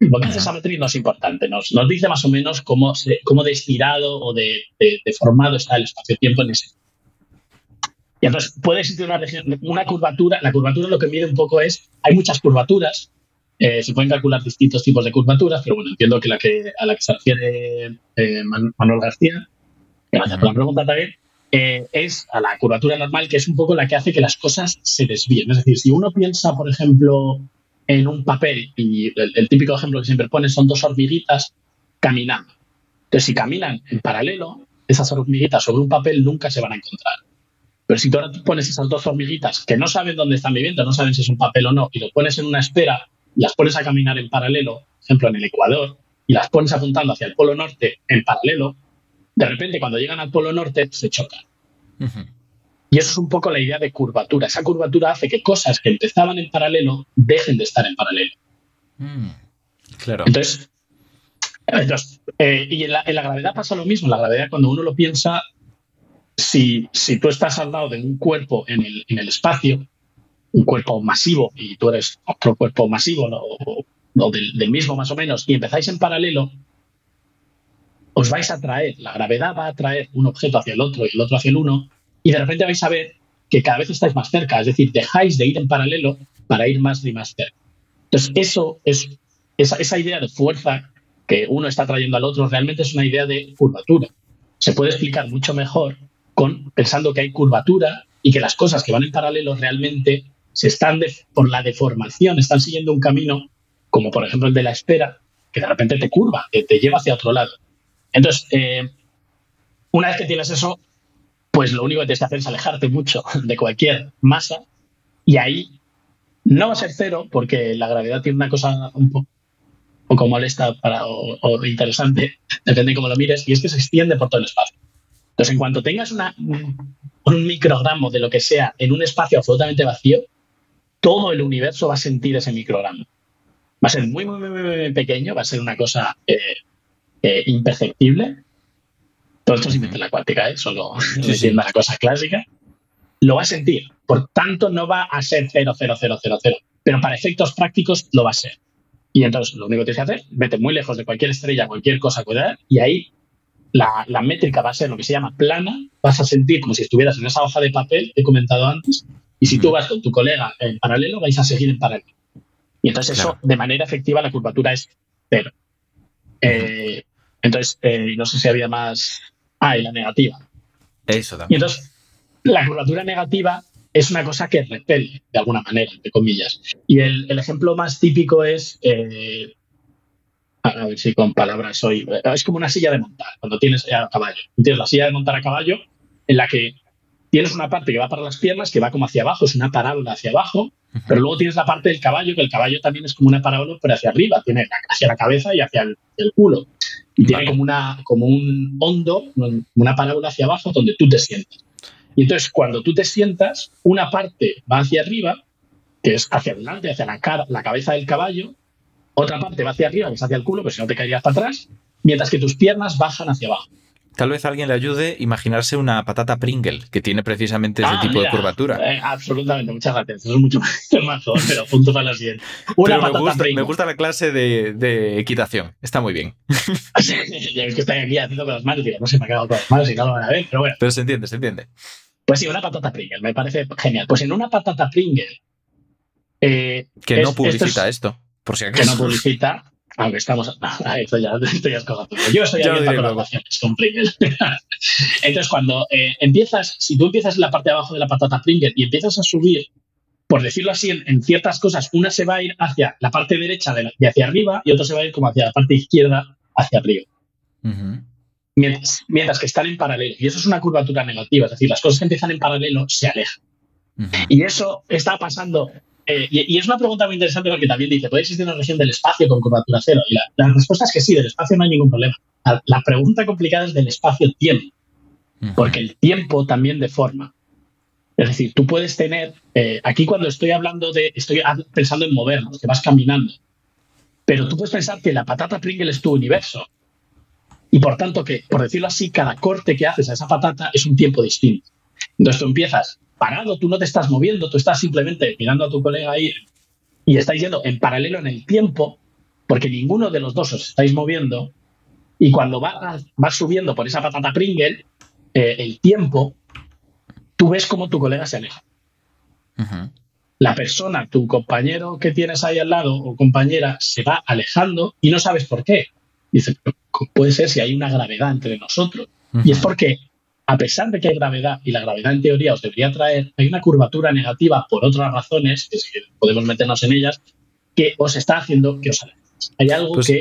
Lo que hace esa matriz no es importante, nos, nos dice más o menos cómo, se, cómo de estirado o de, de- de formado está el espacio-tiempo en ese. Y entonces puede existir una, una curvatura, la curvatura lo que mide un poco es, hay muchas curvaturas, eh, se pueden calcular distintos tipos de curvaturas, pero bueno, entiendo que, la que a la que se refiere eh, Man- Manuel García, gracias por la pregunta también, eh, es a la curvatura normal, que es un poco la que hace que las cosas se desvíen. Es decir, si uno piensa, por ejemplo, en un papel, y el típico ejemplo que siempre pone son dos hormiguitas caminando. Entonces, si caminan en paralelo, esas hormiguitas sobre un papel nunca se van a encontrar. Pero si tú ahora pones esas dos hormiguitas que no saben dónde están viviendo, no saben si es un papel o no, y lo pones en una esfera y las pones a caminar en paralelo, por ejemplo, en el Ecuador, y las pones apuntando hacia el polo norte en paralelo, de repente cuando llegan al polo norte se chocan. Y eso es un poco la idea de curvatura. Esa curvatura hace que cosas que empezaban en paralelo dejen de estar en paralelo. Mm, Claro. Entonces, entonces, eh, y en la, en la gravedad pasa lo mismo. En la gravedad, cuando uno lo piensa, si, tú estás al lado de un cuerpo en el, espacio, un cuerpo masivo, y tú eres otro cuerpo masivo, o, del, mismo más o menos, y empezáis en paralelo, os vais a atraer, la gravedad va a atraer un objeto hacia el otro y el otro hacia el uno, y de repente vais a ver que cada vez estáis más cerca, es decir, dejáis de ir en paralelo para ir más y más cerca. Entonces, eso es esa idea de fuerza que uno está trayendo al otro realmente es una idea de curvatura. Se puede explicar mucho mejor con pensando que hay curvatura y que las cosas que van en paralelo realmente se están por la deformación, están siguiendo un camino como por ejemplo el de la espera, que de repente te curva, te lleva hacia otro lado. Entonces, eh, una vez que tienes eso, pues lo único que tienes que es alejarte mucho de cualquier masa y ahí no va a ser cero porque la gravedad tiene una cosa un po- poco molesta para, o, o interesante, depende de cómo lo mires, y es que se extiende por todo el espacio. Entonces, en cuanto tengas una, un microgramo de lo que sea en un espacio absolutamente vacío, todo el universo va a sentir ese microgramo. Va a ser muy, muy, muy, muy, pequeño, va a ser una cosa eh, eh, imperceptible. Todo esto es invento de la cuántica, ¿eh? solo sí. diciendo la cosa clásica. lo va a sentir. Por tanto, no va a ser 0, 0, 0, 0, 0. Pero para efectos prácticos lo va a ser. Y entonces lo único que tienes que hacer, vete muy lejos de cualquier estrella, cualquier cosa, cuidar, y ahí la, la, métrica va a ser lo que se llama plana, vas a sentir como si estuvieras en esa hoja de papel que he comentado antes, y si tú vas con tu colega en paralelo, vais a seguir en paralelo. Y entonces eso, de manera efectiva, la curvatura es cero. Eh, entonces, eh, no sé si había más... Ah, y la negativa. Eso también. Y entonces, la curvatura negativa es una cosa que repele, de alguna manera, entre comillas. Y el, el ejemplo más típico es, eh, a ver si con palabras soy, es como una silla de montar, cuando tienes a caballo. Tienes la silla de montar a caballo en la que tienes una parte que va para las piernas, que va como hacia abajo, es una parábola hacia abajo, pero luego tienes la parte del caballo, que el caballo también es como una parábola, pero hacia arriba, tiene hacia la cabeza y hacia el, el culo. Y tiene como, una, como un hondo, una parábola hacia abajo donde tú te sientas. Y entonces, cuando tú te sientas, una parte va hacia arriba, que es hacia adelante, hacia la, cara, la cabeza del caballo, otra parte va hacia arriba, que es hacia el culo, que si no te caerías para atrás, mientras que tus piernas bajan hacia abajo. Tal vez alguien le ayude a imaginarse una patata Pringle, que tiene precisamente ese Ah, tipo mira, de curvatura. eh, absolutamente, muchas gracias. Eso es mucho más joven, pero punto para la siguiente. Una Pero me patata gusta, Pringles. me gusta la clase de, de equitación. Está muy bien. ya ves que estoy aquí haciendo con las manos, digo, no se me ha quedado con las manos y no lo van a ver, pero bueno. Pero se entiende, se entiende. Pues sí, una patata Pringle, me parece genial. Pues en una patata Pringle. eh, Que no publicita esto es- esto, por si que no publicita, aunque estamos. Esto ya, esto ya es cosa. Yo estoy Ya abierta con con Pringle. Entonces, cuando eh, empiezas, si tú empiezas en la parte de abajo de la patata Pringle y empiezas a subir, por decirlo así, en, en ciertas cosas, una se va a ir hacia la parte derecha de, la- de hacia arriba y otra se va a ir como hacia la parte izquierda hacia arriba. Mientras, mientras que están en paralelo. Y eso es una curvatura negativa, es decir, las cosas que empiezan en paralelo se alejan. Y eso está pasando. Eh, y, y es una pregunta muy interesante porque también dice: ¿puede existir una región del espacio con curvatura cero? Y la, la respuesta es que sí, del espacio no hay ningún problema. La, la pregunta complicada es del espacio-tiempo, porque el tiempo también deforma. Es decir, tú puedes tener. eh, aquí, cuando estoy hablando de. Estoy pensando en movernos, que vas caminando. Pero tú puedes pensar que la patata Pringle es tu universo. Y por tanto, que, por decirlo así, cada corte que haces a esa patata es un tiempo distinto. Entonces tú empiezas parado, tú no te estás moviendo, tú estás simplemente mirando a tu colega ahí y estáis yendo en paralelo en el tiempo, porque ninguno de los dos os estáis moviendo. Y cuando vas, vas subiendo por esa patata Pringle, eh, el tiempo, tú ves cómo tu colega se aleja. La persona, tu compañero que tienes ahí al lado o compañera, se va alejando y no sabes por qué. Dice, "Pero puede ser si hay una gravedad entre nosotros. Y es porque, a pesar de que hay gravedad, y la gravedad en teoría os debería traer, hay una curvatura negativa por otras razones, que, es que podemos meternos en ellas, que os está haciendo que os alejéis. Hay algo Pues- que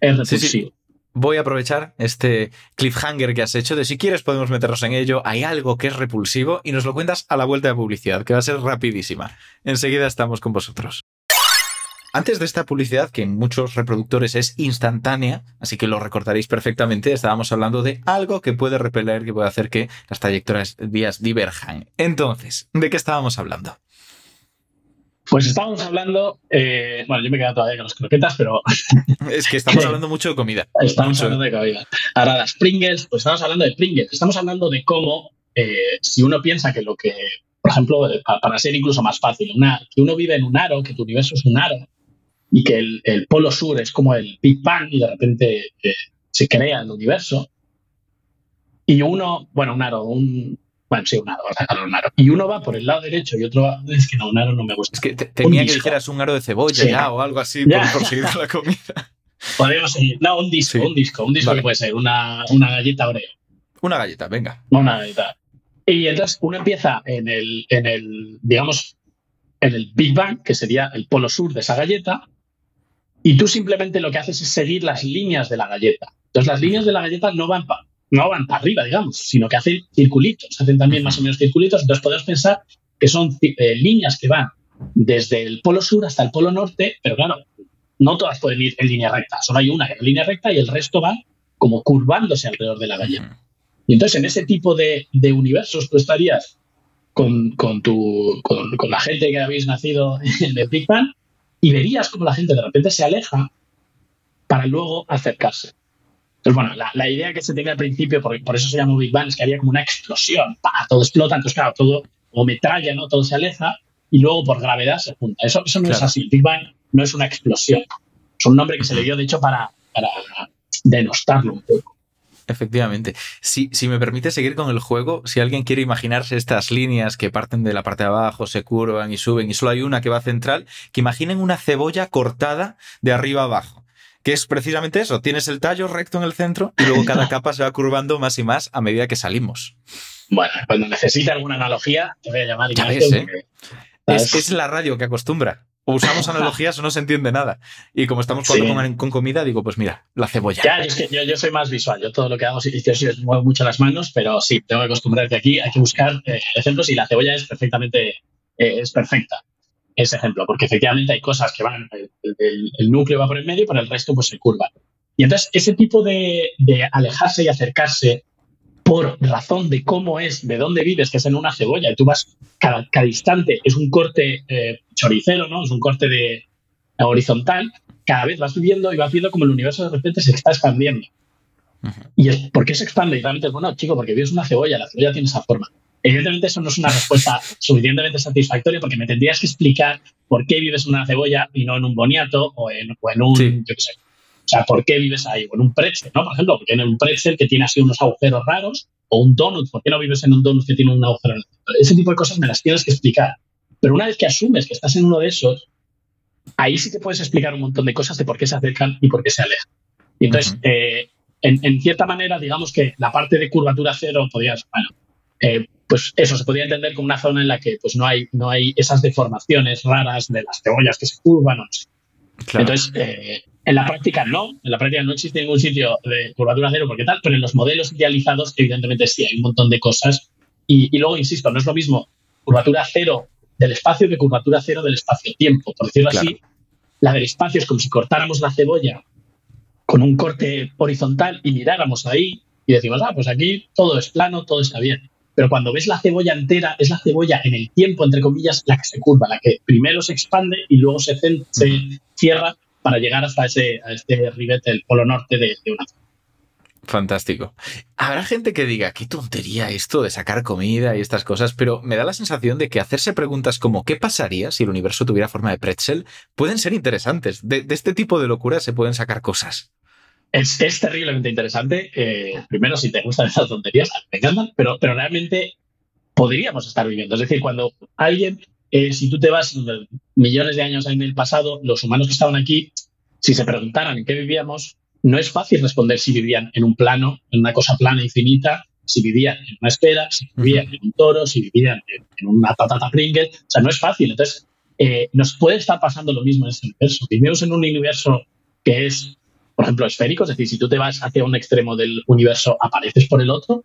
es Sí, repulsivo. sí. Voy a aprovechar este cliffhanger que has hecho de si quieres podemos meternos en ello. Hay algo que es repulsivo y nos lo cuentas a la vuelta de publicidad, que va a ser rapidísima. Enseguida estamos con vosotros. Antes de esta publicidad, que en muchos reproductores es instantánea, así que lo recordaréis perfectamente, estábamos hablando de algo que puede repeler, que puede hacer que las trayectorias vías diverjan. Entonces, ¿de qué estábamos hablando? Pues estábamos hablando, eh, bueno, yo me he quedado todavía con las croquetas, pero Es que estamos hablando mucho de comida. Estamos Mucho. hablando de comida. Ahora, las Pringles, pues estamos hablando de Pringles. Estamos hablando de cómo, eh, si uno piensa que lo que, por ejemplo, eh, pa- para ser incluso más fácil, una- que uno vive en un aro, que tu universo es un aro, y que el, el polo sur es como el Big Bang y de repente eh, se crea el universo, y uno, bueno, un aro, un. Bueno, sí, un aro, un aro. Y uno va por el lado derecho y otro va. Es que no, un aro no me gusta. Es que te- temía que dijeras un aro de cebolla Sí. ya o algo así Ya. por, por seguir con la comida. Podríamos seguir. No, un disco, Sí. un disco. Un disco Vale. que puede ser una, una galleta Oreo. Una galleta, venga. Y tal. Y entonces uno empieza en el, en el, digamos, en el Big Bang, que sería el polo sur de esa galleta, y tú simplemente lo que haces es seguir las líneas de la galleta. Entonces las líneas de la galleta no van para no van para arriba, digamos, sino que hacen circulitos, hacen también más o menos circulitos. Entonces podemos pensar que son eh, líneas que van desde el polo sur hasta el polo norte, pero claro, no todas pueden ir en línea recta, solo hay una en línea recta y el resto va como curvándose alrededor de la galleta. Y entonces en ese tipo de, de universos tú estarías con, con tu, con, con la gente que habéis nacido en el Big Bang y verías como la gente de repente se aleja para luego acercarse. Entonces, bueno, la, la idea que se tenga al principio, por, por eso se llama Big Bang, es que había como una explosión, todo explota, entonces claro, todo o metralla, ¿no? Todo se aleja y luego por gravedad se junta. Eso, eso no es así. Big Bang no es una explosión. Es un nombre que se le dio, de hecho, para, para denostarlo un poco. Efectivamente. Si, si me permite seguir con el juego, si alguien quiere imaginarse estas líneas que parten de la parte de abajo, se curvan y suben, y solo hay una que va central, que imaginen una cebolla cortada de arriba abajo. Que es precisamente eso, tienes el tallo recto en el centro y luego cada capa se va curvando más y más a medida que salimos. Bueno, cuando necesite alguna analogía, te voy a llamar Ya Ignacio, ves, ¿eh? Es, es la radio que acostumbra. O usamos analogías o no se entiende nada. Y como estamos jugando Sí. con, comida, digo, pues mira, la cebolla. Ya, yo, es que yo, yo soy más visual. Yo todo lo que hago, sí, yo sí muevo mucho las manos, pero sí, tengo que acostumbrarte aquí. Hay que buscar eh, ejemplos y la cebolla es perfectamente, eh, es perfecta ese ejemplo, porque efectivamente hay cosas que van, el, el- el núcleo va por el medio, pero el resto pues se curva. Y entonces ese tipo de, de alejarse y acercarse por razón de cómo es, de dónde vives, que es en una cebolla, y tú vas cada, cada instante, es un corte eh, choricero, ¿no? Es un corte de horizontal, cada vez vas viviendo y vas viendo como el universo de repente se está expandiendo. ¿Y es, por qué se expande? Y realmente es bueno, chico, porque vives una cebolla, la cebolla tiene esa forma. Evidentemente eso no es una respuesta suficientemente satisfactoria porque me tendrías que explicar por qué vives en una cebolla y no en un boniato o en, o en un, Sí. yo qué sé. O sea, ¿por qué vives ahí? O en un pretzel, ¿no? Por ejemplo, porque en un pretzel que tiene así unos agujeros raros o un donut, ¿por qué no vives en un donut que tiene un agujero en el centro? Ese tipo de cosas me las tienes que explicar. Pero una vez que asumes que estás en uno de esos, ahí sí que puedes explicar un montón de cosas de por qué se acercan y por qué se alejan. Y entonces, Ujú. eh, en, en cierta manera, digamos que la parte de curvatura cero podrías, bueno, eh, pues eso se podría entender como una zona en la que pues no hay, no hay esas deformaciones raras de las cebollas que se curvan. o no sé. Claro. Entonces, eh, en la práctica no, en la práctica no existe ningún sitio de curvatura cero porque tal, pero en los modelos idealizados evidentemente sí, hay un montón de cosas. Y, y luego, insisto, no es lo mismo curvatura cero del espacio que curvatura cero del espacio-tiempo. Por decirlo Claro. así, la del espacio es como si cortáramos la cebolla con un corte horizontal y miráramos ahí y decimos, ah, pues aquí todo es plano, todo está bien. Pero cuando ves la cebolla entera, es la cebolla en el tiempo, entre comillas, la que se curva, la que primero se expande y luego se, se cierra para llegar hasta ese, a este ribete, el polo norte de, de una zona. Fantástico. Habrá gente que diga, qué tontería esto de sacar comida y estas cosas, pero me da la sensación de que hacerse preguntas como ¿qué pasaría si el universo tuviera forma de pretzel? pueden ser interesantes. De, de este tipo de locuras se pueden sacar cosas. Es, es terriblemente interesante. eh, primero, si te gustan esas tonterías, me encantan, pero, pero realmente podríamos estar viviendo. Es decir, cuando alguien, eh, si tú te vas millones de años en el pasado, los humanos que estaban aquí, si se preguntaran en qué vivíamos, no es fácil responder si vivían en un plano, en una cosa plana infinita, si vivían en una esfera, si vivían en un toro, si vivían en, en una patata Pringle. O sea, no es fácil. Entonces, eh, nos puede estar pasando lo mismo en este universo. Vivimos en un universo que es por ejemplo, esférico, es decir, si tú te vas hacia un extremo del universo, apareces por el otro.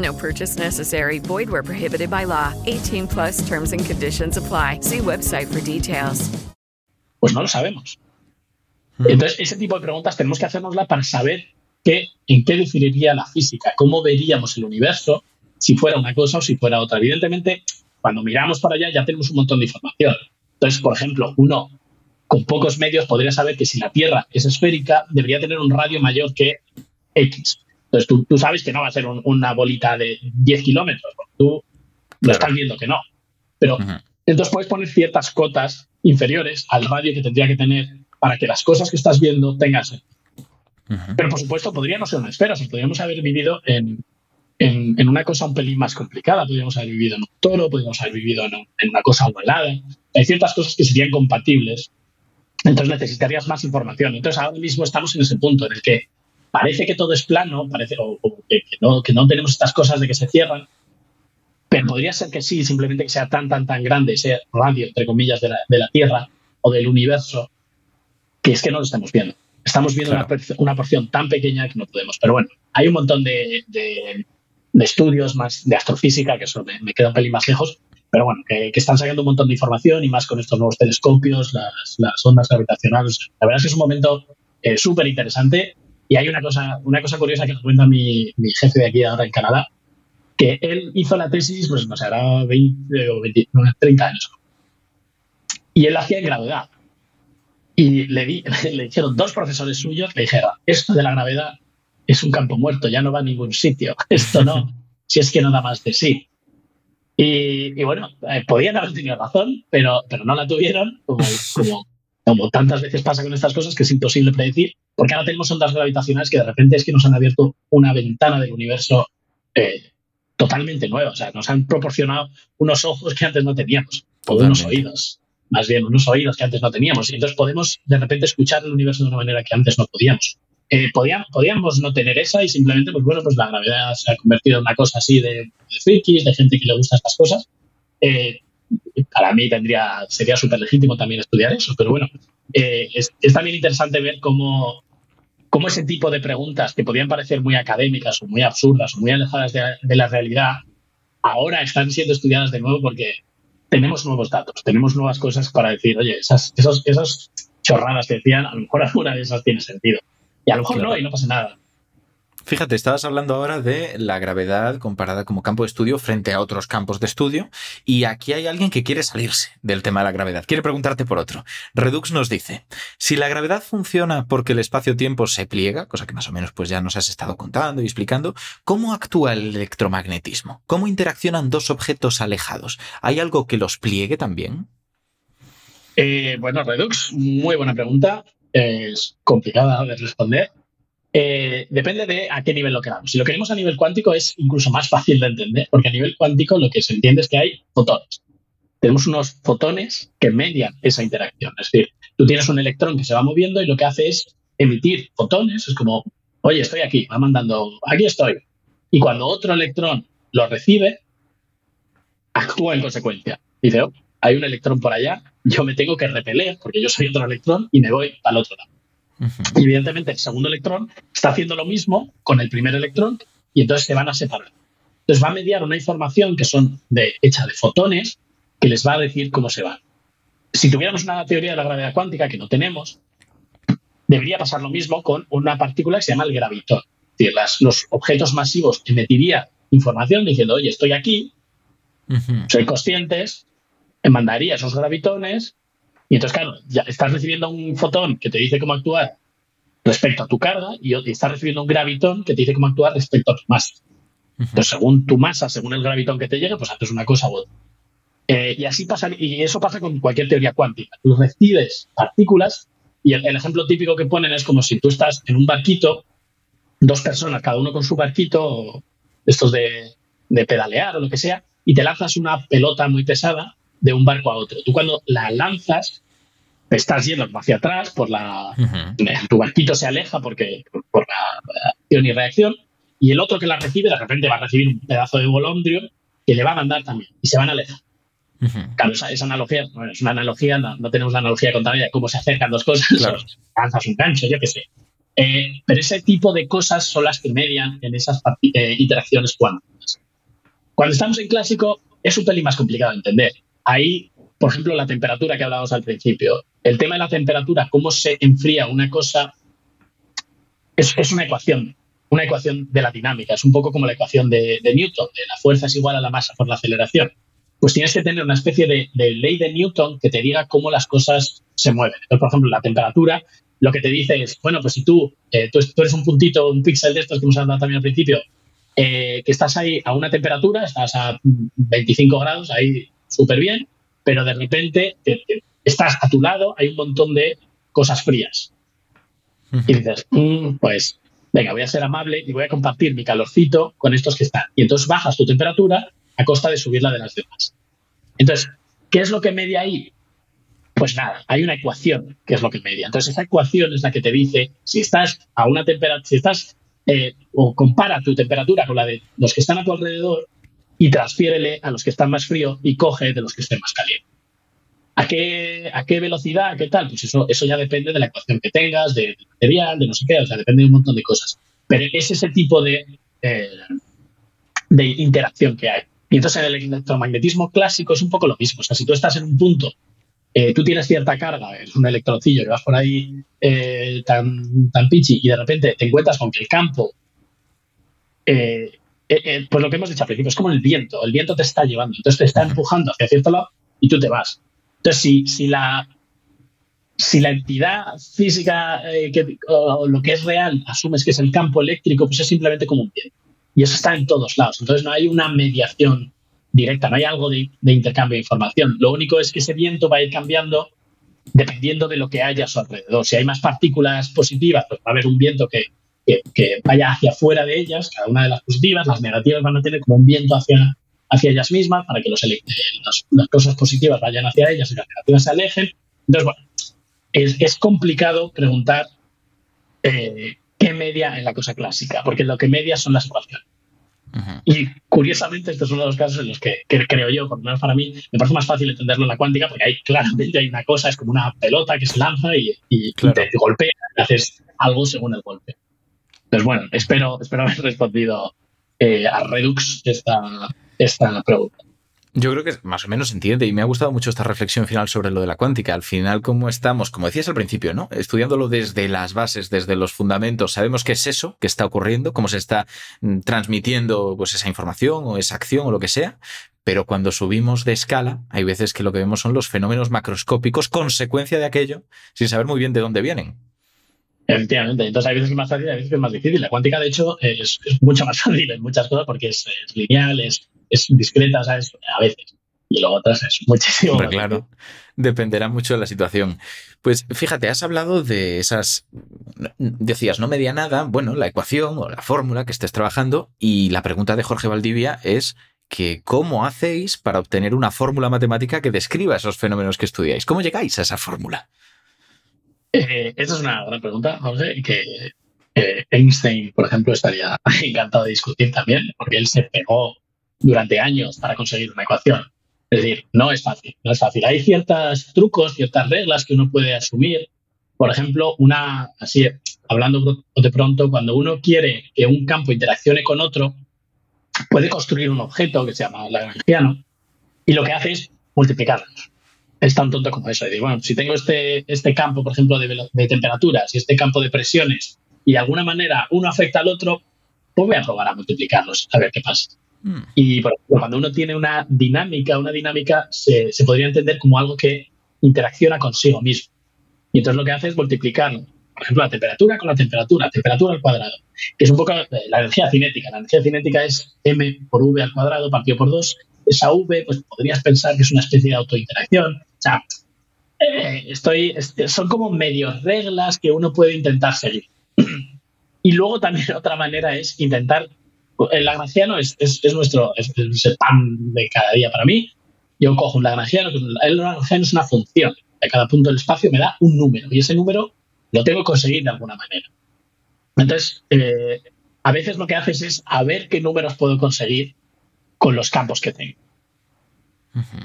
No purchase necessary. Void where prohibited by law. 18 plus terms and conditions apply. See website for details. Pues no lo sabemos. Entonces, ese tipo de preguntas tenemos que hacernosla para saber qué, en qué diferiría la física, cómo veríamos el universo si fuera una cosa o si fuera otra. Evidentemente, cuando miramos para allá ya tenemos un montón de información. Entonces, por ejemplo, uno con pocos medios podría saber que si la Tierra es esférica, debería tener un radio mayor que X. Entonces, tú, tú sabes que no va a ser un- una bolita de 10 kilómetros, porque tú lo estás viendo que no. Pero entonces puedes poner ciertas cotas inferiores al radio que tendría que tener para que las cosas que estás viendo tengan sentido. Pero por supuesto, podría no ser una esfera, o sea, podríamos haber vivido en, en, en una cosa un pelín más complicada. Podríamos haber vivido en un toro, podríamos haber vivido en, un- en una cosa ovalada. Hay ciertas cosas que serían compatibles Entonces necesitarías más información. Entonces ahora mismo estamos en ese punto en el que parece que todo es plano, parece o, que, no, que no tenemos estas cosas de que se cierran, pero podría ser que sí, simplemente que sea tan, tan, tan grande ese radio, entre comillas, de la, de la Tierra o del universo, que es que no lo estamos viendo. Estamos viendo una, una, porción tan pequeña que no podemos. Pero bueno, hay un montón de, de, estudios más de astrofísica, que eso me, queda un pelín más lejos, pero bueno, que, están sacando un montón de información y más con estos nuevos telescopios, las, las ondas gravitacionales. La verdad es que es un momento eh, súper interesante. Y hay una cosa, una cosa curiosa que nos cuenta mi, mi jefe de aquí ahora en Canadá, que él hizo la tesis, pues no sé, hará 20 o 20, 30 años. Y él hacía en gravedad. Y le, di, le dijeron dos profesores suyos, le dijeron, esto de la gravedad es un campo muerto, ya no va a ningún sitio, esto no, si es que no da más de sí. Y, bueno, eh, podían haber tenido razón, pero, pero no la tuvieron, como, como, tantas veces pasa con estas cosas, que es imposible predecir, porque ahora tenemos ondas gravitacionales que de repente es que nos han abierto una ventana del universo eh, totalmente nueva. O sea, nos han proporcionado unos ojos que antes no teníamos, o unos oídos más bien unos oídos que antes no teníamos. Y entonces podemos de repente escuchar el universo de una manera que antes no podíamos. Eh, podíamos, no tener esa y simplemente, pues bueno, pues la gravedad se ha convertido en una cosa así de, de frikis, de gente que le gusta estas cosas. Eh, para mí tendría, sería súper legítimo también estudiar eso, pero bueno, eh, es, también interesante ver cómo, cómo, ese tipo de preguntas que podían parecer muy académicas o muy absurdas o muy alejadas de, de la realidad, ahora están siendo estudiadas de nuevo porque tenemos nuevos datos, tenemos nuevas cosas para decir, oye, esas, esos, esas chorradas que decían, a lo mejor alguna de esas tiene sentido. Y a lo mejor no, y no pasa nada. Fíjate, estabas hablando ahora de la gravedad comparada como campo de estudio frente a otros campos de estudio y aquí hay alguien que quiere salirse del tema de la gravedad. Quiere preguntarte por otro. Redux nos dice, si la gravedad funciona porque el espacio-tiempo se pliega, cosa que más o menos pues ya nos has estado contando y explicando, ¿cómo actúa el electromagnetismo? ¿Cómo interaccionan dos objetos alejados? ¿Hay algo que los pliegue también? Eh, bueno, Redux, muy buena pregunta. Es complicada de responder. Eh, depende de a qué nivel lo queramos. Si lo queremos a nivel cuántico es incluso más fácil de entender, porque a nivel cuántico lo que se entiende es que hay fotones. Tenemos unos fotones que median esa interacción. Es decir, tú tienes un electrón que se va moviendo y lo que hace es emitir fotones. Es como, oye, estoy aquí, va mandando, aquí estoy. Y cuando otro electrón lo recibe, actúa en consecuencia. Dice, oh, hay un electrón por allá, yo me tengo que repeler porque yo soy otro electrón y me voy al otro lado. Y evidentemente el segundo electrón está haciendo lo mismo con el primer electrón y entonces se van a separar. Entonces va a mediar una información que son de, hecha de fotones que les va a decir cómo se van. Si tuviéramos una teoría de la gravedad cuántica que no tenemos, debería pasar lo mismo con una partícula que se llama el gravitón. Es decir, los objetos masivos emitiría información diciendo, oye, estoy aquí, soy conscientes, mandaría esos gravitones y entonces, claro, ya estás recibiendo un fotón que te dice cómo actuar respecto a tu carga y estás recibiendo un gravitón que te dice cómo actuar respecto a tu masa. Entonces, según tu masa, según el gravitón que te llegue, pues haces una cosa u otra. Eh, y así pasa, y eso pasa con cualquier teoría cuántica. Tú recibes partículas y el, ejemplo típico que ponen es como si tú estás en un barquito, dos personas, cada uno con su barquito, estos de, de pedalear o lo que sea, y te lanzas una pelota muy pesada de un barco a otro. Tú cuando la lanzas, te estás yendo hacia atrás, por la, tu barquito se aleja porque, por la acción y reacción, y el otro que la recibe de repente va a recibir un pedazo de bolondrio que le va a mandar también, y se van a alejar. Claro, esa, analogía, es una analogía, no, tenemos la analogía contraria de cómo se acercan dos cosas, lanzas un gancho, yo qué sé. Eh, pero ese tipo de cosas son las que median en esas eh, interacciones cuánticas. Cuando estamos en clásico es un pelín más complicado de entender. Ahí, por ejemplo, la temperatura que hablábamos al principio. El tema de la temperatura, cómo se enfría una cosa, es, una ecuación, una ecuación de la dinámica. Es un poco como la ecuación de, Newton, de la fuerza es igual a la masa por la aceleración. Pues tienes que tener una especie de, ley de Newton que te diga cómo las cosas se mueven. Por ejemplo, la temperatura lo que te dice es, bueno, pues si tú, eh, tú, eres un puntito, un píxel de estos que hemos hablado también al principio, eh, que estás ahí a una temperatura, estás a 25 grados, ahí súper bien, pero de repente estás a tu lado, hay un montón de cosas frías. Y dices, mm, pues venga, voy a ser amable y voy a compartir mi calorcito con estos que están. Y entonces bajas tu temperatura a costa de subir la de las demás. Entonces, ¿qué es lo que media ahí? Pues nada, hay una ecuación que es lo que media. Entonces, esa ecuación es la que te dice si estás a una temperatura, si estás eh, o compara tu temperatura con la de los que están a tu alrededor y transfiérele a los que están más frío y coge de los que estén más calientes. ¿A qué, ¿A qué velocidad? ¿Qué tal? Pues eso, eso ya depende de la ecuación que tengas, del material, de no sé qué, o sea, depende de un montón de cosas. Pero es ese tipo de, eh, de interacción que hay. Y entonces en el electromagnetismo clásico es un poco lo mismo. O sea, si tú estás en un punto, eh, tú tienes cierta carga, es un electrocillo que vas por ahí eh, tan, tan pichi y de repente te encuentras con que el campo, pues lo que hemos dicho al principio, es como el viento. El viento te está llevando, entonces te está empujando hacia cierto lado y tú te vas. Entonces, si, si la si la entidad física que, o lo que es real asumes que es el campo eléctrico, pues es simplemente como un viento. Y eso está en todos lados. Entonces no hay una mediación directa, no hay algo de, intercambio de información. Lo único es que ese viento va a ir cambiando dependiendo de lo que haya a su alrededor. Si hay más partículas positivas, pues va a haber un viento que, vaya hacia afuera de ellas, cada una de las positivas, las negativas van a tener como un viento hacia, hacia ellas mismas para que los, las, cosas positivas vayan hacia ellas y las negativas se alejen. Entonces, bueno, es, complicado preguntar eh, qué media en la cosa clásica, porque lo que media son las ecuaciones. Y curiosamente, este es uno de los casos en los que, creo yo, por lo menos para mí, me parece más fácil entenderlo en la cuántica, porque ahí claramente hay una cosa, es como una pelota que se lanza y, te golpea y haces algo según el golpe. Pues bueno, espero, espero haber respondido eh, a Redux esta, esta pregunta. Yo creo que más o menos se entiende y me ha gustado mucho esta reflexión final sobre lo de la cuántica. Al final, como estamos, como decías al principio, ¿no? Estudiándolo desde las bases, desde los fundamentos, sabemos qué es eso que está ocurriendo, cómo se está mm, transmitiendo pues esa información o esa acción o lo que sea. Pero cuando subimos de escala, hay veces que lo que vemos son los fenómenos macroscópicos, consecuencia de aquello, sin saber muy bien de dónde vienen. Efectivamente. Entonces hay veces que es más fácil, hay veces que es más difícil. La cuántica, de hecho, es, mucho más fácil en muchas cosas porque es, es lineal, es es discreta, ¿sabes? A veces. Y luego otras es muchísimo. Pero claro, dependerá mucho de la situación. Pues fíjate, has hablado de esas, decías, no media nada, bueno, la ecuación o la fórmula que estés trabajando y la pregunta de Jorge Valdivia es que cómo hacéis para obtener una fórmula matemática que describa esos fenómenos que estudiáis. ¿Cómo llegáis a esa fórmula? Eh, esa es una gran pregunta, José, que Einstein, por ejemplo, estaría encantado de discutir también, porque él se pegó durante años para conseguir una ecuación. Es decir, no es fácil, no es fácil. Hay ciertos trucos, ciertas reglas que uno puede asumir. Por ejemplo, una, así, hablando de pronto, cuando uno quiere que un campo interaccione con otro, puede construir un objeto que se llama Lagrangiano y lo que hace es multiplicarlos. Es tan tonto como eso. decir, bueno, si tengo este, este campo, por ejemplo, de, de temperaturas y este campo de presiones y de alguna manera uno afecta al otro, pues voy a probar a multiplicarlos, a ver qué pasa. Mm. Y cuando uno tiene una dinámica, una dinámica se, podría entender como algo que interacciona consigo mismo. Y entonces lo que hace es multiplicar, por ejemplo, la temperatura con la temperatura, temperatura al cuadrado, que es un poco la energía cinética. La energía cinética es m por v al cuadrado partido por 2. Esa v, pues podrías pensar que es una especie de autointeracción. Eh, estoy, son como medio reglas que uno puede intentar seguir. y luego también otra manera es intentar el lagrangiano es, nuestro pan de cada día para mí. Yo cojo un lagrangiano, el lagrangiano es una función. De cada punto del espacio me da un número y ese número lo tengo que conseguir de alguna manera. Entonces, eh, a veces lo que haces es a ver qué números puedo conseguir con los campos que tengo.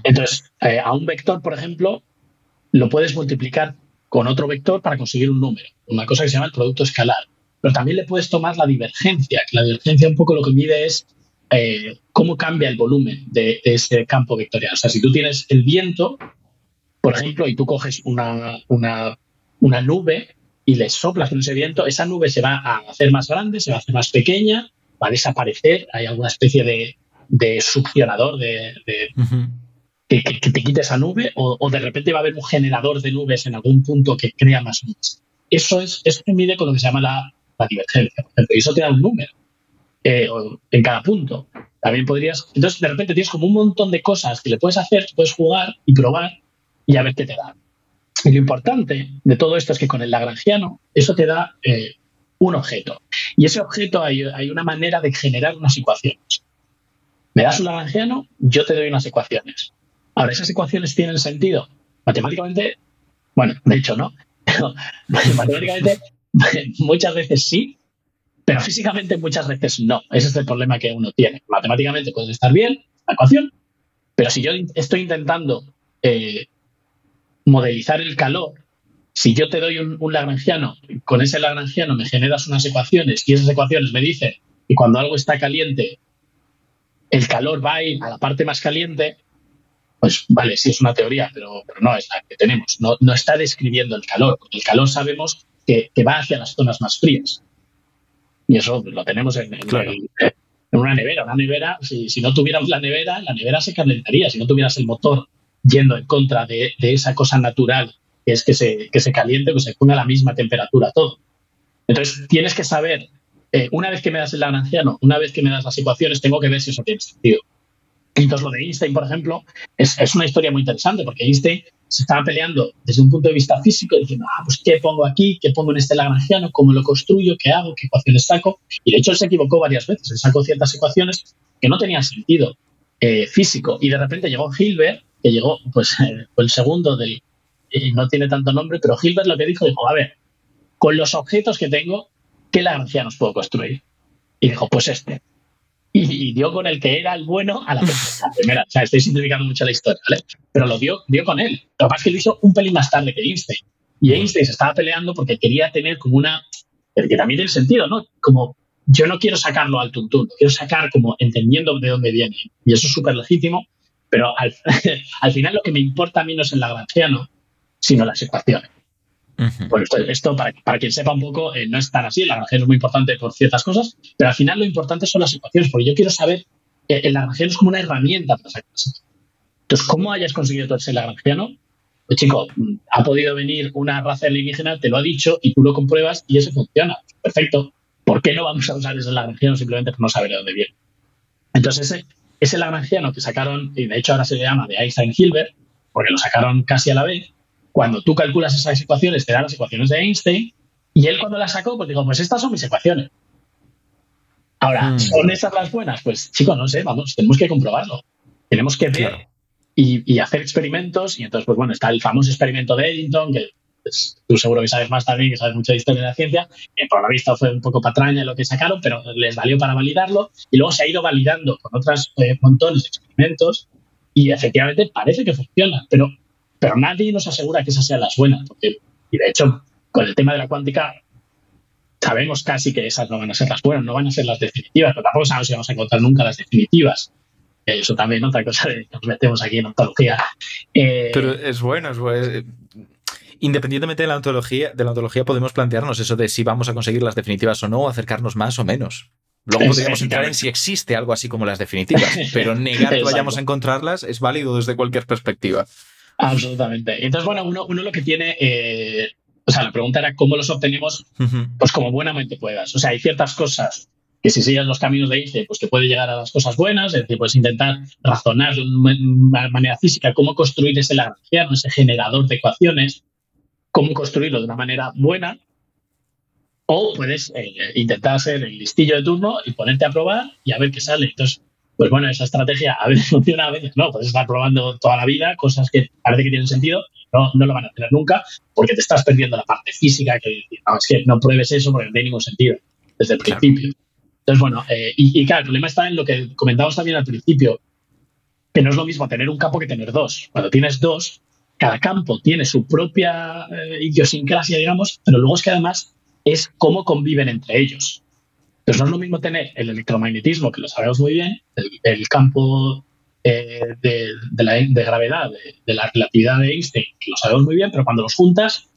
Entonces, eh, a un vector, por ejemplo, lo puedes multiplicar con otro vector para conseguir un número, una cosa que se llama el producto escalar. Pero también le puedes tomar la divergencia, que la divergencia un poco lo que mide es eh, cómo cambia el volumen de, ese campo vectorial. O sea, si tú tienes el viento, por ejemplo, y tú coges una, una, nube y le soplas con ese viento, esa nube se va a hacer más grande, se va a hacer más pequeña, va a desaparecer, hay alguna especie de, succionador de, que, te quite esa nube, o, de repente va a haber un generador de nubes en algún punto que crea más nubes. Eso es, eso se mide con lo que se llama la, la divergencia, por ejemplo, y eso te da un número eh, en cada punto. También podrías, entonces de repente tienes como un montón de cosas que le puedes hacer, puedes jugar y probar y a ver qué te da. Y lo importante de todo esto es que con el lagrangiano eso te da eh, un objeto. Y ese objeto hay, hay una manera de generar unas ecuaciones. Me das un lagrangiano, yo te doy unas ecuaciones. Ahora, ¿esas ecuaciones tienen sentido? Matemáticamente Bueno, de hecho no. matemáticamente muchas veces sí, pero físicamente muchas veces no. Ese es el problema que uno tiene. Matemáticamente puede estar bien la ecuación, pero si yo estoy intentando eh, modelizar el calor, si yo te doy un, un, lagrangiano, con ese lagrangiano me generas unas ecuaciones y esas ecuaciones me dicen que cuando algo está caliente, el calor va a ir a la parte más caliente, pues vale, sí es una teoría, pero, pero no es la que tenemos. No, no, está describiendo el calor, porque el calor sabemos que, que, va hacia las zonas más frías. Y eso lo tenemos en, en, claro. en, en una nevera. Una nevera, si, si, no tuviéramos la nevera, la nevera se calentaría. Si no tuvieras el motor yendo en contra de, de esa cosa natural que es que se, que se caliente, que se ponga a la misma temperatura todo. Entonces, tienes que saber, eh, una vez que me das el lagrangiano, una vez que me das las ecuaciones, tengo que ver si eso tiene sentido. Entonces, lo de Einstein, por ejemplo, es, es, una historia muy interesante porque Einstein se estaba peleando desde un punto de vista físico, diciendo, ah, pues, ¿qué pongo aquí? ¿Qué pongo en este lagrangiano? ¿Cómo lo construyo? ¿Qué hago? ¿Qué ecuaciones saco? Y de hecho, él se equivocó varias veces. Él sacó ciertas ecuaciones que no tenían sentido eh, físico. Y de repente llegó Hilbert, que llegó, pues, eh, el segundo del. Y no tiene tanto nombre, pero Hilbert lo que dijo, dijo, a ver, con los objetos que tengo, ¿qué lagrangianos puedo construir? Y dijo, pues este y, dio con el que era el bueno a la primera. O sea, estoy simplificando mucho la historia, ¿vale? Pero lo dio, dio con él. Lo que pasa es que lo hizo un pelín más tarde que Einstein. Y Einstein se estaba peleando porque quería tener como una. que también tiene sentido, ¿no? Como yo no quiero sacarlo al tuntún, quiero sacar como entendiendo de dónde viene. Y eso es súper legítimo, pero al, al, final lo que me importa a mí no es el lagrangiano, sino las ecuaciones. Bueno, esto, esto para, para, quien sepa un poco, eh, no es tan así. El lagrangiano es muy importante por ciertas cosas, pero al final lo importante son las ecuaciones, porque yo quiero saber, eh, el lagrangiano es como una herramienta para sacar Entonces, ¿cómo hayas conseguido todo ese lagrangiano? Pues chico, ha podido venir una raza alienígena, te lo ha dicho y tú lo compruebas y eso funciona. Perfecto. ¿Por qué no vamos a usar ese lagrangiano simplemente por no saber de dónde viene? Entonces, ese, ese lagrangiano que sacaron, y de hecho ahora se llama de Einstein-Hilbert, porque lo sacaron casi a la vez, cuando tú calculas esas ecuaciones, te dan las ecuaciones de Einstein, y él cuando las sacó, pues digo, pues estas son mis ecuaciones. Ahora, mm. ¿son esas las buenas? Pues chicos, no sé, vamos, tenemos que comprobarlo. Tenemos que ver claro. y, y, hacer experimentos, y entonces, pues bueno, está el famoso experimento de Eddington, que pues, tú seguro que sabes más también, que sabes mucha historia de la ciencia, que por la vista fue un poco patraña lo que sacaron, pero les valió para validarlo, y luego se ha ido validando con otros eh, montones de experimentos, y efectivamente parece que funciona, pero pero nadie nos asegura que esas sean las buenas. Porque, y de hecho, con el tema de la cuántica, sabemos casi que esas no van a ser las buenas, no van a ser las definitivas, pero tampoco sabemos si vamos a encontrar nunca las definitivas. Eso también otra cosa de que nos metemos aquí en ontología. Eh, pero es bueno, es bueno. Independientemente de la ontología, de la ontología podemos plantearnos eso de si vamos a conseguir las definitivas o no, o acercarnos más o menos. Luego podríamos entrar en si existe algo así como las definitivas, pero negar que vayamos a encontrarlas es válido desde cualquier perspectiva. Absolutamente. Entonces, bueno, uno, uno lo que tiene, eh, o sea, la pregunta era cómo los obtenemos, uh -huh. pues como buenamente puedas. O sea, hay ciertas cosas que si sigues los caminos de ICE, pues te puede llegar a las cosas buenas, es decir, puedes intentar razonar de una manera física cómo construir ese lagrangiano, ese generador de ecuaciones, cómo construirlo de una manera buena, o puedes eh, intentar ser el listillo de turno y ponerte a probar y a ver qué sale. Entonces, pues bueno, esa estrategia a veces funciona, a veces no. Puedes estar probando toda la vida cosas que parece que tienen sentido no, no lo van a tener nunca porque te estás perdiendo la parte física que no, es que no pruebes eso porque no tiene ningún sentido desde el claro. principio. Entonces, bueno, eh, y, y, claro, el problema está en lo que comentábamos también al principio, que no es lo mismo tener un campo que tener dos. Cuando tienes dos, cada campo tiene su propia eh, idiosincrasia, digamos, pero luego es que además es cómo conviven entre ellos. Entonces no es lo mismo tener el electromagnetismo, que lo sabemos muy bien, el, el campo eh, de, de, la, de, gravedad, de, de, la relatividad de Einstein, que lo sabemos muy bien, pero cuando los juntas,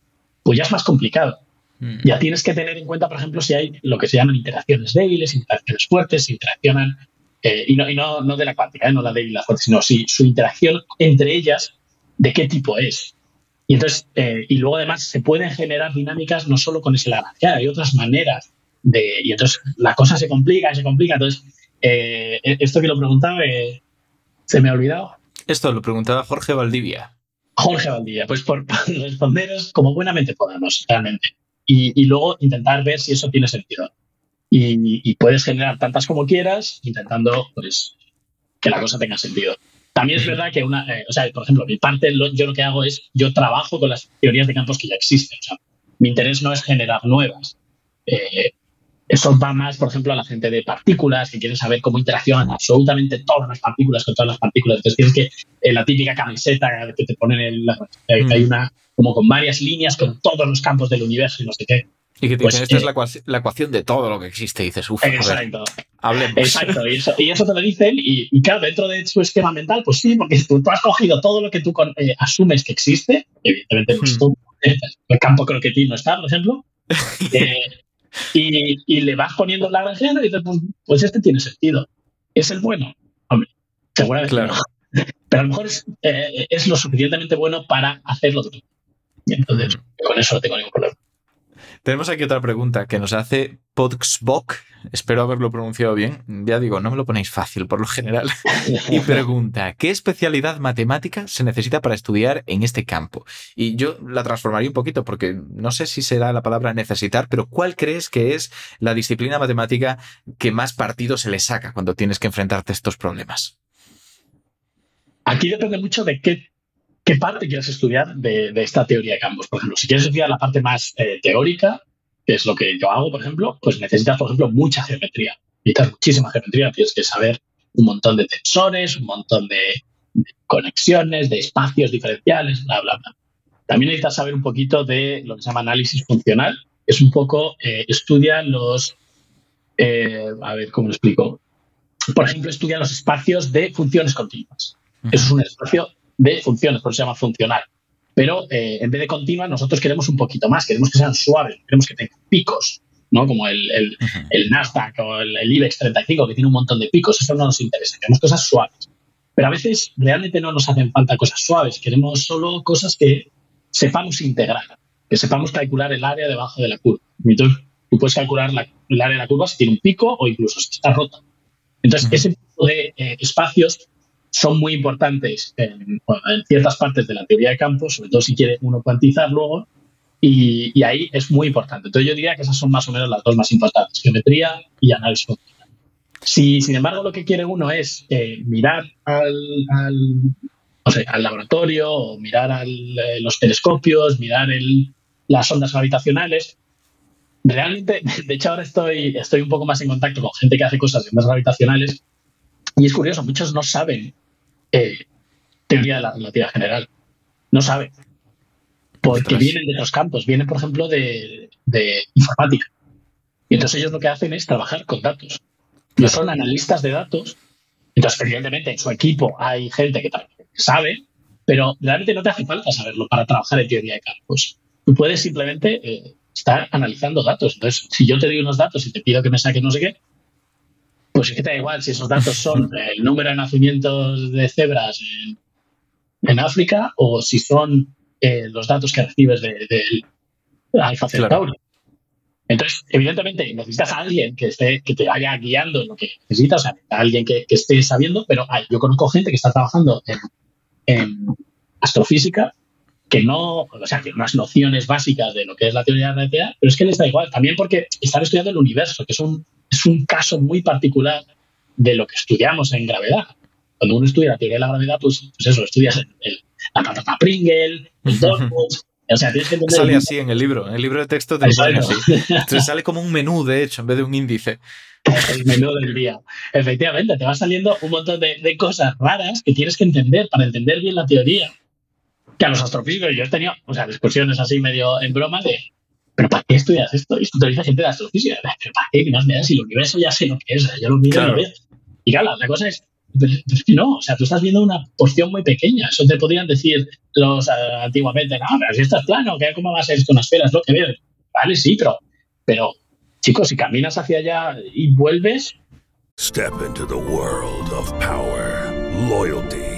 pues ya es más complicado. Mm. Ya tienes que tener en cuenta, por ejemplo, si hay lo que se llaman interacciones débiles, interacciones fuertes, si interaccionan, eh, y, no, y no, no, de la cuántica, ¿eh? no la débil y la fuerte, sino si su interacción entre ellas, de qué tipo es. Y entonces, y luego además se pueden generar dinámicas no solo con ese lagrangiano, hay otras maneras de, y entonces la cosa se complica, se complica. Entonces, eh, esto que lo preguntaba, eh, se me ha olvidado. Esto lo preguntaba Jorge Valdivia. Jorge Valdivia, pues por, responderos como buenamente podamos, realmente. Y, y, luego intentar ver si eso tiene sentido. Y, y, puedes generar tantas como quieras, intentando pues, que la cosa tenga sentido. También es verdad que una, eh, o sea, por ejemplo, mi parte, lo- yo lo que hago es, yo trabajo con las teorías de campos que ya existen. O sea, mi interés no es generar nuevas. Eh, eso va más, por ejemplo, a la gente de partículas que quiere saber cómo interaccionan absolutamente todas las partículas con todas las partículas. Entonces tienes que, en la típica camiseta que te ponen en la, eh, que hay una, como con varias líneas con todos los campos del universo y no sé qué. Y que te Pues, dicen, esta eh, es la, ecuac- la ecuación de todo lo que existe. Y dices, uff, a ver, Exacto. hablemos. Exacto, y eso, y eso te lo dicen, y, y claro, dentro de su esquema mental, pues sí, porque tú, tú has cogido todo lo que tú con- eh, asumes que existe, evidentemente pues, Hmm. tú, eh, el campo croquetín no está, por ejemplo, eh, y, y le vas poniendo la granjero y dices, pues, pues este tiene sentido. ¿Es el bueno? Hombre, seguramente Claro. no. Pero a lo mejor es, eh, es lo suficientemente bueno para hacerlo entonces, con eso no tengo ningún problema. Tenemos aquí otra pregunta que nos hace Podxbok. Espero haberlo pronunciado bien. Ya digo, no me lo ponéis fácil por lo general. y pregunta, ¿qué especialidad matemática se necesita para estudiar en este campo? Y yo la transformaría un poquito porque no sé si será la palabra necesitar, pero ¿cuál crees que es la disciplina matemática que más partido se le saca cuando tienes que enfrentarte a estos problemas? Aquí depende mucho de qué, qué parte quieres estudiar de, de esta teoría de campos. Por ejemplo, si quieres estudiar la parte más eh, teórica, que es lo que yo hago, por ejemplo, pues necesitas, por ejemplo, mucha geometría. Necesitas muchísima geometría, tienes que saber un montón de tensores, un montón de, de conexiones, de espacios diferenciales, bla, bla, bla. También necesitas saber un poquito de lo que se llama análisis funcional. Es un poco, eh, estudia los, eh, a ver, ¿cómo lo explico? Por ejemplo, estudia los espacios de funciones continuas. Eso es un espacio de funciones, por eso se llama funcional. Pero eh, en vez de continuas, nosotros queremos un poquito más, queremos que sean suaves, queremos que tengan picos, ¿no? Como el, el, el Nasdaq o el, el IBEX 35, que tiene un montón de picos, eso no nos interesa, queremos cosas suaves. Pero a veces realmente no nos hacen falta cosas suaves, queremos solo cosas que sepamos integrar, que sepamos calcular el área debajo de la curva. Entonces, tú puedes calcular la- el área de la curva si tiene un pico o incluso si está rota. Entonces, ese tipo de eh, espacios son muy importantes en, en ciertas partes de la teoría de campos, sobre todo si quiere uno cuantizar luego, y, ahí es muy importante. Entonces yo diría que esas son más o menos las dos más importantes, geometría y análisis funcional. Si, sin embargo, lo que quiere uno es eh, mirar al, al, laboratorio, o mirar al, eh, los telescopios, mirar las ondas gravitacionales, realmente, de hecho ahora estoy, estoy un poco más en contacto con gente que hace cosas de ondas gravitacionales y es curioso, muchos no saben eh, teoría de la relatividad general. No saben. Porque vienen de otros campos. Vienen, por ejemplo, de, de informática. Y entonces ellos lo que hacen es trabajar con datos. No son analistas de datos. Entonces, evidentemente, en su equipo hay gente que sabe, pero realmente no te hace falta saberlo para trabajar en teoría de campos. Tú puedes simplemente eh, estar analizando datos. Entonces, si yo te doy unos datos y te pido que me saques no sé qué, pues es que te da igual si esos datos son el número de nacimientos de cebras en, en África o si son eh, los datos que recibes del de, Alfa Centauri. Entonces, evidentemente, necesitas a alguien que, esté, que te vaya guiando en lo que necesitas, o sea, a alguien que, que esté sabiendo, pero hay- yo conozco gente que está trabajando en, en astrofísica que no, o sea, tiene unas nociones básicas de lo que es la teoría de la relatividad, pero es que les da igual, también porque están estudiando el universo, que es un, es un caso muy particular de lo que estudiamos en gravedad. Cuando uno estudia la teoría de la gravedad, pues, pues eso, estudias el- el- la patata Pringle, el Dormouse, o sea, tienes que entender Sale así en el libro, en el libro de texto te lo ponen así. Entonces sale como un menú, de hecho, en vez de un índice. el menú del día. Efectivamente, te va saliendo un montón de, de cosas raras que tienes que entender para entender bien la teoría. Que a los astrofísicos yo he tenido, o sea, discusiones así medio en broma de, ¿pero para qué estudias esto? Y esto te dice gente de astrofísica. ¿Pero para qué? Que más me da si el universo ya sé lo que es, yo lo miro Claro. y lo veo. Y claro, la cosa es, pero, es que no, o sea, tú estás viendo una porción muy pequeña. Eso te podrían decir los eh, antiguamente, no, pero si esto es plano, ¿qué- ¿cómo va a ser esto una esfera? Es lo que veo. Vale, sí, pero, pero chicos, si caminas hacia allá y vuelves, Step into the world of power, loyalty,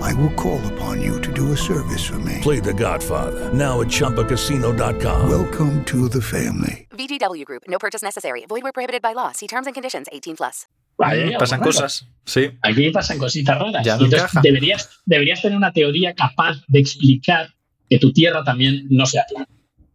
I will call upon you to do a service for me. Play the Godfather, now at ChumbaCasino.com. Welcome to the family. VGW Group, no purchase necessary. Void where prohibited by law. See terms and conditions 18 plus. Vaya, Pasan cosas, sí. Aquí pasan cositas raras. Ya no entonces encaja. deberías, deberías tener una teoría capaz de explicar que tu Tierra también no sea plana.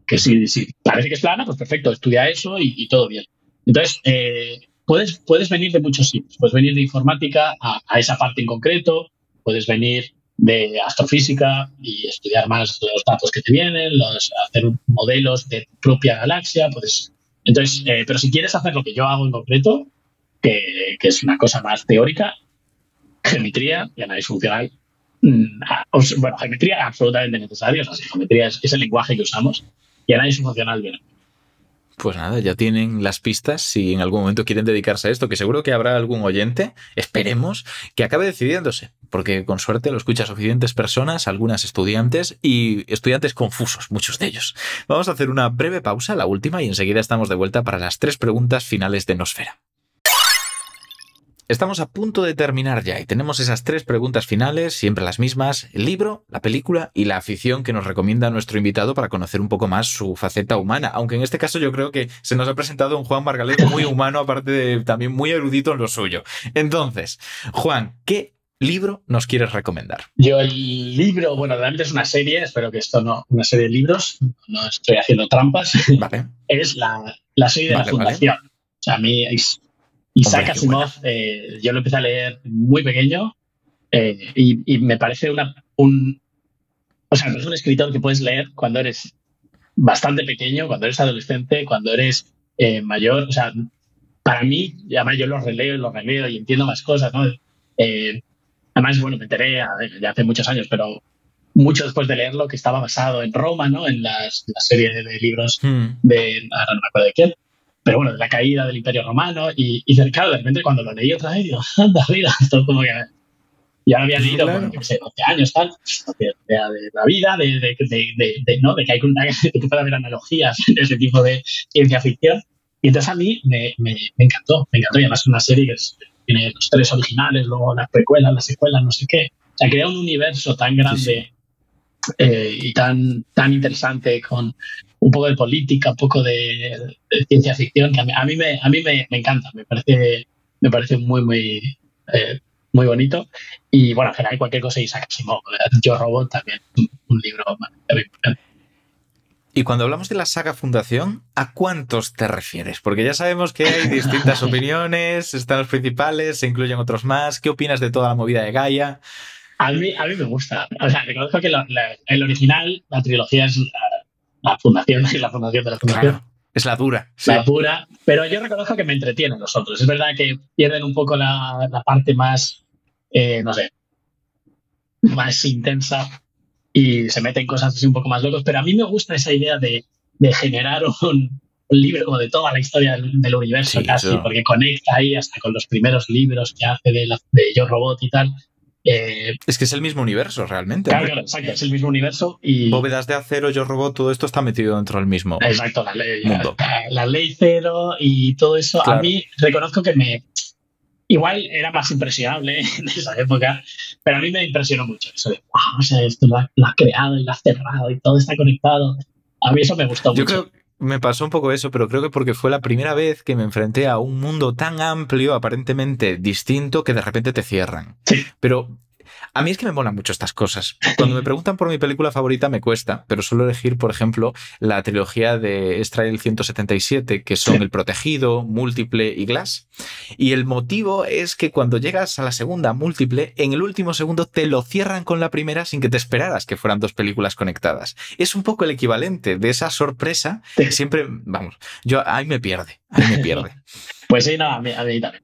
Que si, si parece que es plana, pues perfecto, estudia eso y, y todo bien. Entonces, eh, puedes, puedes venir de muchos sitios. Puedes venir de informática a, a esa parte en concreto, puedes venir de astrofísica y estudiar más los datos que te vienen, los, hacer modelos de tu propia galaxia. Puedes, entonces, eh, pero si quieres hacer lo que yo hago en concreto, que, es una cosa más teórica, geometría y análisis funcional. mm, Bueno, geometría absolutamente necesaria, o sea, geometría es, es el lenguaje que usamos y análisis funcional bien. Pues nada, ya tienen las pistas si en algún momento quieren dedicarse a esto, que seguro que habrá algún oyente, esperemos, que acabe decidiéndose, porque con suerte lo escucha suficientes personas, algunas estudiantes y estudiantes confusos, muchos de ellos. Vamos a hacer una breve pausa, la última, y enseguida estamos de vuelta para las tres preguntas finales de Nosfera. Estamos a punto de terminar ya y tenemos esas tres preguntas finales, siempre las mismas, el libro, la película y la afición que nos recomienda nuestro invitado para conocer un poco más su faceta humana, aunque en este caso yo creo que se nos ha presentado un Juan Margalef muy humano, aparte de también muy erudito en lo suyo. Entonces, Juan, ¿qué libro nos quieres recomendar? Yo el libro, bueno, realmente es una serie, espero que esto no, una serie de libros, no estoy haciendo trampas, Vale. es la, la serie de Vale, la vale. Fundación. O sea, a mí is- Isaac Asimov, eh, yo lo empecé a leer muy pequeño eh, y, y me parece una, un... O sea, es un escritor que puedes leer cuando eres bastante pequeño, cuando eres adolescente, cuando eres eh, mayor. O sea, para mí, además yo lo releo y lo releo y entiendo más cosas, ¿no? Eh, además, bueno, me enteré a ya hace muchos años, pero mucho después de leerlo, que estaba basado en Roma, ¿no? En las, la serie de, de libros Hmm. de, ahora no me acuerdo de quién, pero bueno, de la caída del Imperio Romano y, y claro, de repente cuando lo leí otra vez, digo, anda, mira, esto como que... Ya lo había leído, Claro. bueno, yo sé, 12 años, tal, de, de- de la vida, de, de, ¿no? de que, hay una, que puede haber analogías de ese tipo de ciencia ficción. Y entonces a mí me, me, me encantó, me encantó. Y además es una serie que es- tiene los tres originales, luego las precuelas, las secuelas, no sé qué. O sea, crea un universo tan grande eh, y tan, tan interesante con un poco de política, un poco de, de ciencia ficción, que a mí, a mí, me, a mí me, me encanta, me parece, me parece muy, muy, eh, muy bonito. Y bueno, en general cualquier cosa Isaac Asimov, ¿verdad? Yo Robot también, un, libro muy importante. Y cuando hablamos de la saga Fundación, ¿a cuántos te refieres? Porque ya sabemos que hay distintas opiniones, están los principales, se incluyen otros más. ¿Qué opinas de toda la movida de Gaia? A mí, a mí me gusta. O sea, reconozco que la- el original, la trilogía es la, fundación, la fundación de la fundación. Claro, es la dura. sí. la pura, pero yo reconozco que me entretienen los otros. Es verdad que pierden un poco la, la parte más, eh, no sé, más intensa y se meten cosas así un poco más locos, pero a mí me gusta esa idea de, de generar un, un libro como de toda la historia del, del universo Sí, casi, eso. porque conecta ahí hasta con los primeros libros que hace de, la, de Yo Robot y tal. Eh, Es que es el mismo universo realmente. claro, claro, exacto, es el mismo universo y... Bóvedas de acero, yo robot, todo esto está metido dentro del mismo. Exacto, la ley, Mundo. la, la ley cero y todo eso. Claro. A mí reconozco que me. Igual era más impresionable en esa época, pero a mí me impresionó mucho eso de, wow, o sea, esto lo ha, lo ha creado y lo ha cerrado y todo está conectado. A mí eso me gustó Yo mucho. creo me pasó un poco eso, pero creo que porque fue la primera vez que me enfrenté a un mundo tan amplio, aparentemente distinto, que de repente te cierran. Pero a mí es que me molan mucho estas cosas. Cuando me preguntan por mi película favorita me cuesta, pero suelo elegir, por ejemplo, la trilogía de Strail 177, que son El Protegido, Múltiple y Glass. Y el motivo es que cuando llegas a la segunda, Múltiple, en el último segundo te lo cierran con la primera sin que te esperaras que fueran dos películas conectadas. Es un poco el equivalente de esa sorpresa que siempre, vamos, yo ahí me pierde, ahí me pierde. Pues sí, no, a mí, a mí también.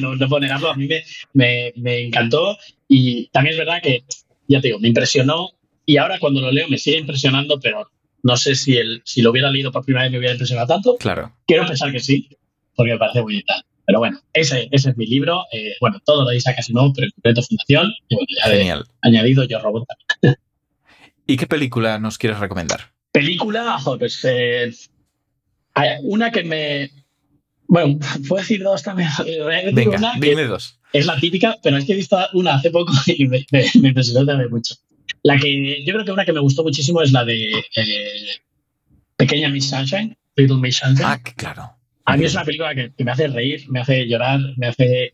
no, no puedo negarlo, a mí me, me, me encantó y también es verdad que, ya te digo, me impresionó y ahora cuando lo leo me sigue impresionando, pero no sé si, el, si lo hubiera leído por primera vez me hubiera impresionado tanto. Claro. Quiero pensar que sí, porque me parece muy tal. Pero bueno, ese, ese es mi libro. Eh, bueno, todo lo de Isaac Asimov, pero en concreto Fundación. Y bueno, ya Genial. he añadido Yo Robot también. ¿Y qué película nos quieres recomendar? Película, pues eh, una que me, Bueno, puedo decir dos también. Venga, una dime dos. Es la típica, pero es que he visto una hace poco y me, me, me impresionó también mucho. La que yo creo que una que me gustó muchísimo es la de eh, Pequeña Miss Sunshine, Little Miss Sunshine. Ah, claro. A mí es una película que, que me hace reír, me hace llorar, me hace,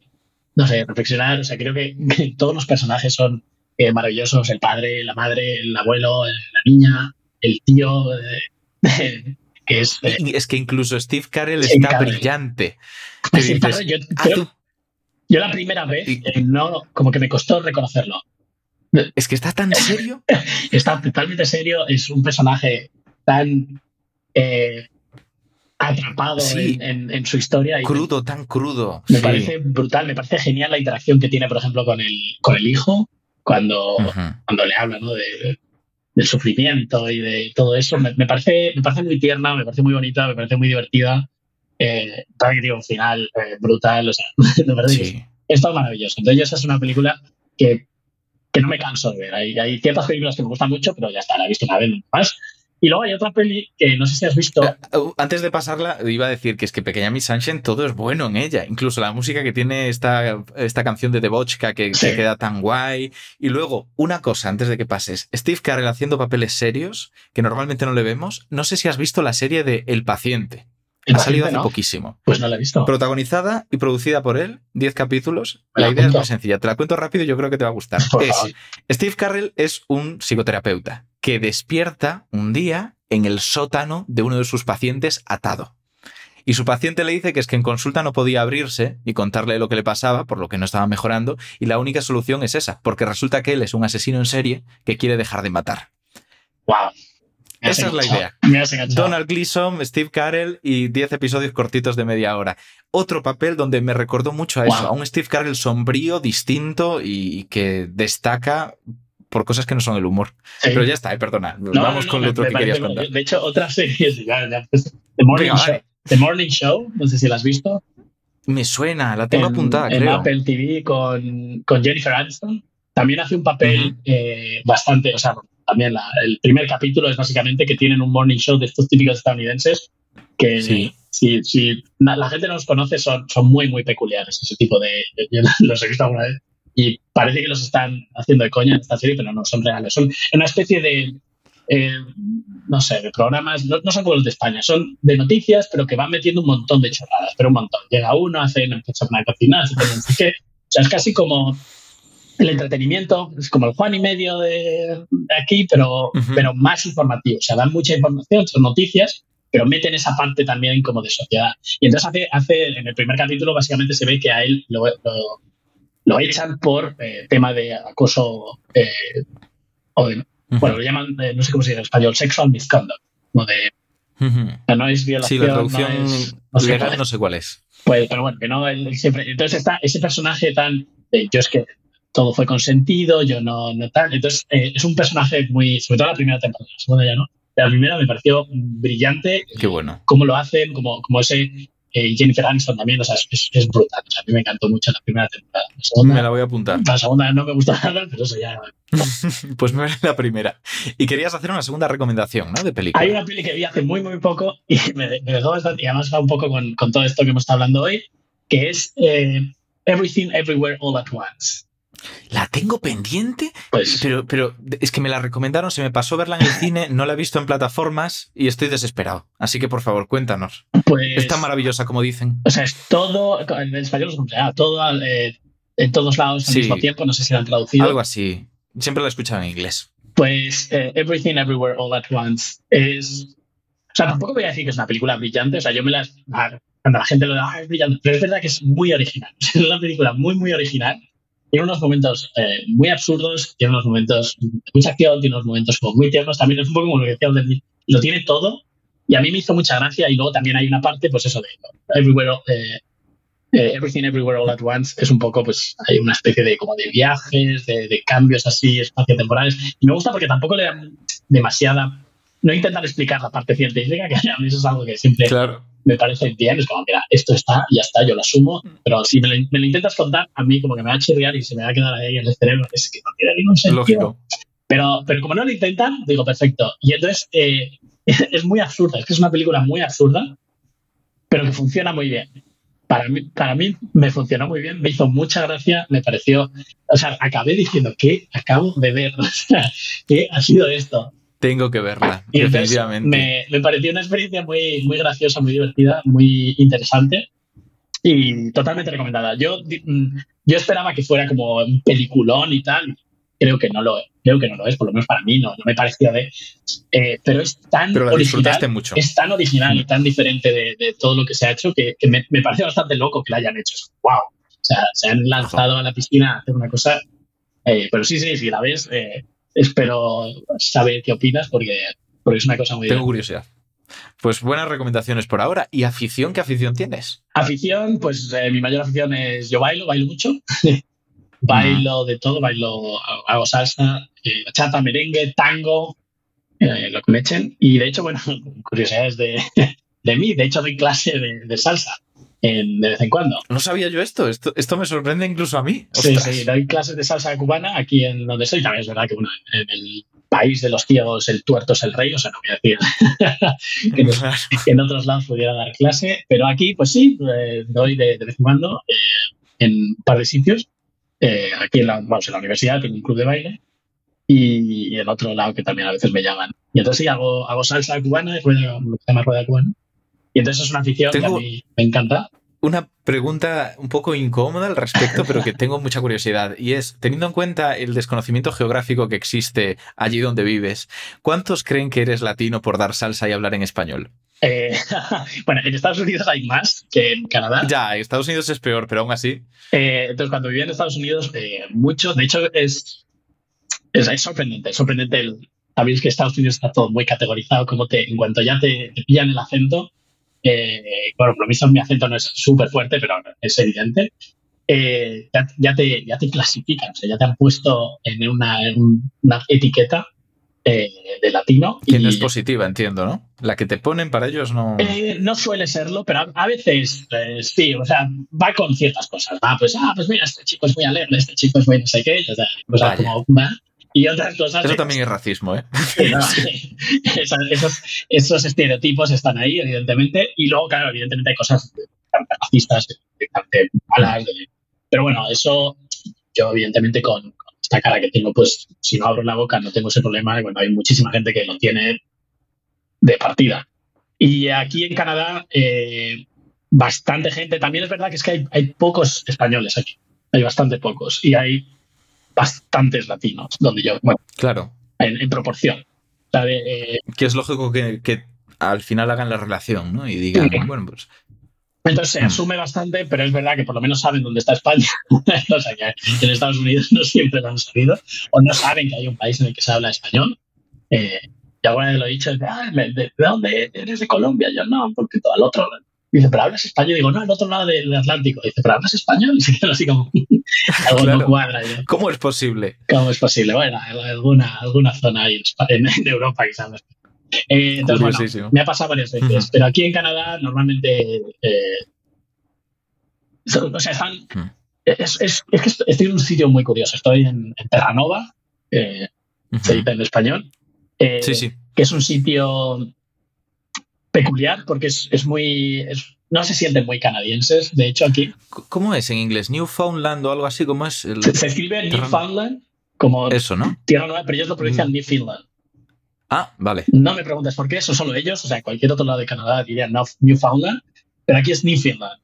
no sé, reflexionar. O sea, creo que, que todos los personajes son eh, maravillosos. El padre, la madre, el abuelo, la niña, el tío, eh, que es... eh, es que incluso Steve Carell Steve está brillante. Dices, yo, "Ah, creo- yo la primera vez eh, no, como que me costó reconocerlo. Es que está tan serio. Está totalmente serio, es un personaje tan eh, atrapado Sí. en, en- en su historia. Y crudo, tan crudo. Me Sí. parece brutal, me parece genial la interacción que tiene, por ejemplo, con el, con el hijo, cuando, cuando le habla ¿no? de, del sufrimiento y de todo eso. Me, me parece, me parece muy tierna, me parece muy bonita, me parece muy divertida. Eh, para que tiene un final eh, brutal, o sea, me parece que Sí. es maravilloso. Entonces, esa es una película que, que no me canso de ver. Hay, hay ciertas películas que me gustan mucho, pero ya está, la he visto una vez más. Y luego hay otra peli que no sé si has visto. Uh, Antes de pasarla, iba a decir que es que Pequeña Miss Sunshine todo es bueno en ella. Incluso la música que tiene esta, esta canción de Debochka que, que Sí. queda tan guay. Y luego, una cosa antes de que pases. Steve Carell haciendo papeles serios que normalmente no le vemos. No sé si has visto la serie de El Paciente. El ha salido hace ¿no? poquísimo. Pues no la he visto. Protagonizada y producida por él, 10 capítulos. La La idea es muy sencilla. Te la cuento rápido y yo creo que te va a gustar. Por Es, favor. Steve Carrell es un psicoterapeuta que despierta un día en el sótano de uno de sus pacientes atado. Y su paciente le dice que es que en consulta no podía abrirse y contarle lo que le pasaba, por lo que no estaba mejorando, y la única solución es esa, porque resulta que él es un asesino en serie que quiere dejar de matar. Wow. Esa es la idea. Donald Gleason, Steve Carell y 10 episodios cortitos de media hora. Otro papel donde me recordó mucho a eso, a un Steve Carell sombrío, distinto y que destaca por cosas que no son el humor. Sí. Pero ya está, eh, perdona. No, Vamos no, con lo otro que querías contar. De hecho, otras series, ya, ya, pues, The, Morning Venga, Show, vale. The Morning Show, no sé si la has visto. Me suena, la tengo en, apuntada, en creo. Apple TV con, con Jennifer Aniston. También hace un papel eh, bastante, o sea, también la- el primer capítulo es básicamente que tienen un morning show de estos típicos estadounidenses que Sí. si, si la gente no los conoce son, son muy, muy peculiares, ese tipo de... Yo los he visto alguna vez y parece que los están haciendo de coña en esta serie, pero no, son reales. Son una especie de, eh, no sé, de programas, no, no son como los de España, son de noticias, pero que van metiendo un montón de chorradas, pero un montón. Llega uno, hace empieza a cocinar, sé qué. O sea, es casi como el entretenimiento, es como el Juan y medio de, de aquí, pero, pero más informativo. O sea, dan mucha información, son noticias, pero meten esa parte también como de sociedad. Y entonces hace, hace en el primer capítulo básicamente se ve que a él lo, lo- lo echan por eh, tema de acoso eh, o de, bueno, lo llaman, eh, no sé cómo se dice en español, sexual misconduct, de, o sea, no es Sí, violación, la no traducción es- no sé legal cuál. no sé cuál es. Pues, pero bueno, que no, él siempre. Entonces está ese personaje tan. de, yo es que todo fue consentido, yo no, no tal. Entonces eh, es un personaje muy. Sobre todo la primera temporada, la segunda ya no. La primera me pareció brillante, Qué bueno. cómo lo hacen, como, como ese. Eh, Jennifer Aniston también, o sea, es, brutal. O sea, a mí me encantó mucho la primera temporada. La segunda, Me la voy a apuntar. la segunda no me gustó nada, pero eso ya. Pues me veré la primera. Y querías hacer una segunda recomendación, ¿no? De película. Hay una peli que vi hace muy, muy poco y me, me dejó bastante. Y además va un poco con, con todo esto que hemos estado hablando hoy, que es eh, Everything Everywhere All at Once. La tengo pendiente, Pues pero, pero es que me la recomendaron, se me pasó verla en el cine, no la he visto en plataformas y estoy desesperado. Así que por favor, cuéntanos. Pues, Es tan maravillosa como dicen. o sea, es todo, en español es como sea, todo eh, en todos lados al Sí. mismo tiempo, no sé si lo han traducido. Algo así. Siempre la he escuchado en inglés. Pues eh, Everything Everywhere All at Once es. O sea, tampoco voy a decir que es una película brillante, o sea, yo me ah, Cuando la gente lo da, "Ah, es brillante, pero es verdad que es muy original. Es una película muy, muy original. Tiene unos momentos eh, muy absurdos, tiene unos momentos de mucha acción, tiene unos momentos como muy tiernos. También es un poco como lo que decía del lo tiene todo. Y a mí me hizo mucha gracia. Y luego también hay una parte, pues eso de Everywhere, eh, eh, Everything Everywhere All at Once. Es un poco, pues hay una especie de como de viajes, de, de cambios así espaciotemporales. Y me gusta porque tampoco le dan demasiada. No intentan explicar la parte científica, que a mí eso es algo que siempre Claro. Me parece bien. Es como, mira, esto está y ya está, yo lo asumo. Pero si me lo, me lo intentas contar, a mí como que me va a chirriar y se me va a quedar ahí en el cerebro. Es que no tiene ningún sentido. Lógico. Pero, pero como no lo intentan, digo, perfecto. Y entonces eh, es muy absurda, es que es una película muy absurda. pero que funciona muy bien. Para mí, para mí me funcionó muy bien, me hizo mucha gracia, me pareció, o sea, acabé diciendo que acabo de ver, o sea, ¿qué ha sido esto? Tengo que verla, Y definitivamente. me, me pareció una experiencia muy, muy graciosa, muy divertida, muy interesante y totalmente recomendada. Yo, mm, yo esperaba que fuera como un peliculón y tal. Creo que no lo creo que no lo es, por lo menos para mí no, no me pareció de. eh, pero es tan Pero original, mucho. es tan original y tan diferente de, de todo lo que se ha hecho que, que me, me parece bastante loco que la hayan hecho. ¡Wow! O sea, se han lanzado a la piscina a hacer una cosa. eh, pero sí, sí, si la ves, eh, espero saber qué opinas porque, porque es una cosa muy Tengo curiosidad. Pues buenas recomendaciones por ahora. ¿Y afición? ¿Qué afición tienes? Afición, pues eh, mi mayor afición es yo bailo, bailo mucho. bailo de todo, bailo, hago salsa, eh, bachata, merengue, tango, eh, lo que me echen. Y de hecho, bueno, curiosidades de, de mí, de hecho doy clase de, de salsa en- de vez en cuando. No sabía yo esto. Esto, esto me sorprende incluso a mí. Sí, Ostras. sí, doy clases de salsa cubana aquí en donde estoy. También es verdad que bueno, en el país de los ciegos el tuerto es el rey, o sea, no voy a decir que, que en otros lados pudiera dar clase, pero aquí, pues sí, eh, doy de, de vez en cuando eh, en un par de sitios. Eh, aquí en la, vamos, en la universidad tengo un club de baile y, y en otro lado que también a veces me llaman. Y entonces sí, hago, hago salsa cubana, rueda, se llama rueda cubana. Y entonces es una afición que a mí me encanta. Una pregunta un poco incómoda al respecto, pero que tengo mucha curiosidad. Y es, teniendo en cuenta el desconocimiento geográfico que existe allí donde vives, ¿cuántos creen que eres latino por dar salsa y hablar en español? Eh, bueno, en Estados Unidos hay más que en Canadá. Ya, en Estados Unidos es peor, pero aún así. Eh, entonces, cuando vivía en Estados Unidos, eh, mucho, de hecho, es, es, es sorprendente. Es sorprendente. El, sabéis que Estados Unidos está todo muy categorizado, como te, en cuanto ya te, te pillan el acento, eh, bueno, por lo mismo mi acento no es súper fuerte, pero es evidente. eh, ya, ya te, ya te clasifican, o sea, ya te han puesto en una, en una etiqueta eh, de latino. Que no es positiva, entiendo, ¿no? La que te ponen para ellos no. eh, no suele serlo, pero a, a veces eh, sí, o sea, va con ciertas cosas. Va, pues, ah, pues mira, este chico es muy alegre, este chico es muy no sé qué, o sea, Vaya. como, va. Y otras cosas. Eso también es racismo, ¿eh? ¿no? Esas- esos, esos estereotipos están ahí, evidentemente. Y luego, claro, evidentemente hay cosas bastante racistas, bastante malas. Pero bueno, eso yo, evidentemente, con, con esta cara que tengo, pues si no abro la boca no tengo ese problema. Bueno, hay muchísima gente que lo tiene de partida. Y aquí en Canadá, eh, bastante gente. También es verdad que es que hay, hay pocos españoles aquí. Hay bastante pocos. Y hay bastantes latinos, donde yo, bueno, Claro. en, en proporción. De, eh, Que es lógico que, que al final hagan la relación, ¿no? Y digan, Sí. bueno, pues. entonces se asume bastante, pero es verdad que por lo menos saben dónde está España. o sea, que en Estados Unidos no siempre lo han sabido, o no saben que hay un país en el que se habla español. Eh, y alguna vez lo he dicho, de, "Ah, ¿de, de dónde eres de Colombia? Yo no, porque todo al otro. Dice, pero hablas español. Digo, no, al otro lado del Atlántico. Dice, pero hablas español. Y se queda así como, algo Claro. no cuadra. Y yo, ¿Cómo es posible? ¿Cómo es posible? Bueno, alguna, alguna zona ahí en Europa quizás. Eh, entonces, bueno, me ha pasado varias veces, pero aquí en Canadá normalmente... eh, so- o sea, están... Es, es- es que est- estoy en un sitio muy curioso. Estoy en, en Terranova, eh, se dice en español, eh, Sí, sí. que es un sitio peculiar porque es, es muy... es- no se sienten muy canadienses. De hecho, aquí ¿Cómo es en inglés? ¿Newfoundland o algo así? ¿Cómo es? El... se, se escribe Newfoundland como Eso, ¿no? Tierra Nueva, pero ellos lo Mm. pronuncian Newfoundland. Ah, vale. No me preguntes por qué, eso solo ellos, o sea, cualquier otro lado de Canadá diría Newfoundland, pero aquí es Newfoundland.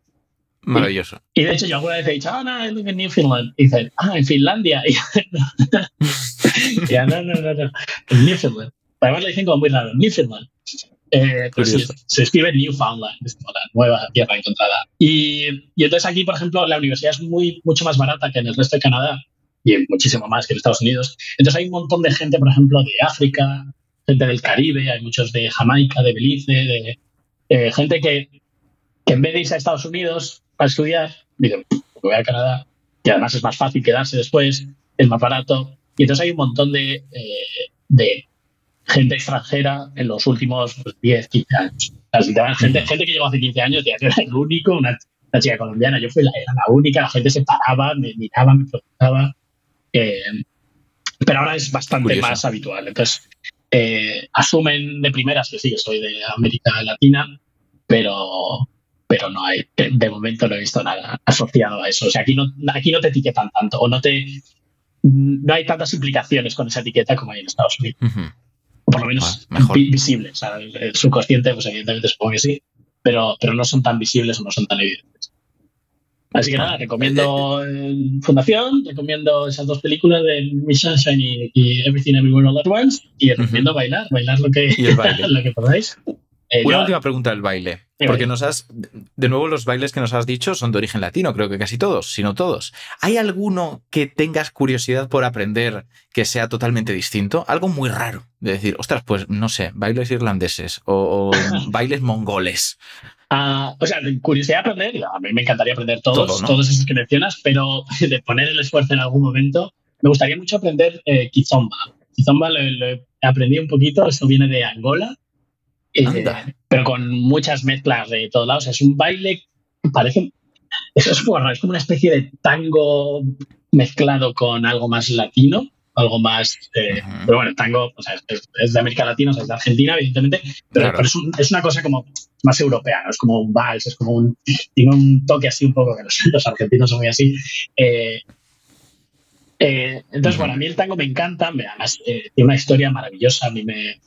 Maravilloso. Y de hecho yo alguna vez he dicho, ah, no, I live in Newfoundland. Y dicen, ah, en Finlandia. Y ya, no, no, no, no, en Newfoundland. Además lo dicen como muy raro, Newfoundland. Eh, pues sí, se escribe Newfoundland, es como la nueva tierra encontrada. Y, y entonces aquí, por ejemplo, la universidad es muy, mucho más barata que en el resto de Canadá y muchísimo más que en Estados Unidos. Entonces hay un montón de gente, por ejemplo, de África, gente del Caribe, hay muchos de Jamaica, de Belice, de eh, gente que, que en vez de irse a Estados Unidos a estudiar, dicen, "Pues voy a Canadá, y además es más fácil quedarse después, es más barato. Y entonces hay un montón de, eh, de gente extranjera en los últimos pues, 10, 15 años. O sea, literal, gente, gente que llegó hace 15 años, yo era el único, una, una chica colombiana, yo fui la, era la única, la gente se paraba, me miraba, me preguntaba. eh, pero ahora es bastante Curioso. más habitual. Entonces, eh, asumen de primeras que sí, que soy de América Latina, pero, pero no hay, de momento no he visto nada asociado a eso. O sea, aquí no, aquí no te etiquetan tanto o no te no hay tantas implicaciones con esa etiqueta como hay en Estados Unidos. Por lo menos visibles. O sea, el, subconsciente, pues evidentemente supongo que sí, pero, pero no son tan visibles o no son tan evidentes. Así que nada, recomiendo eh, Fundación, recomiendo esas dos películas de Miss Sunshine y, Everything Everywhere All At Once y recomiendo bailar, bailar lo que, lo que podáis. Eh, Una última pregunta del baile. Porque nos has. De nuevo, los bailes que nos has dicho son de origen latino, creo que casi todos, si no todos. ¿Hay alguno que tengas curiosidad por aprender que sea totalmente distinto? Algo muy raro. De decir, ostras, pues no sé, bailes irlandeses o, bailes mongoles. Ah, o sea, curiosidad de aprender, a mí me encantaría aprender todos, todos esos que mencionas, pero de poner el esfuerzo en algún momento, me gustaría mucho aprender eh, Kizomba. Kizomba lo, lo aprendí un poquito, eso viene de Angola eh, pero con muchas mezclas de todos lados. Es un baile parece. Eso es, bueno, es como una especie de tango mezclado con algo más latino, algo más. Eh, pero bueno, el tango es, de América Latina, es de Argentina, evidentemente, pero, es, una cosa como más europea, es como un vals, es como un. Tiene un toque así un poco que los, argentinos son muy así. Eh, entonces, bueno, a mí el tango me encanta, además tiene una historia maravillosa, a mí me,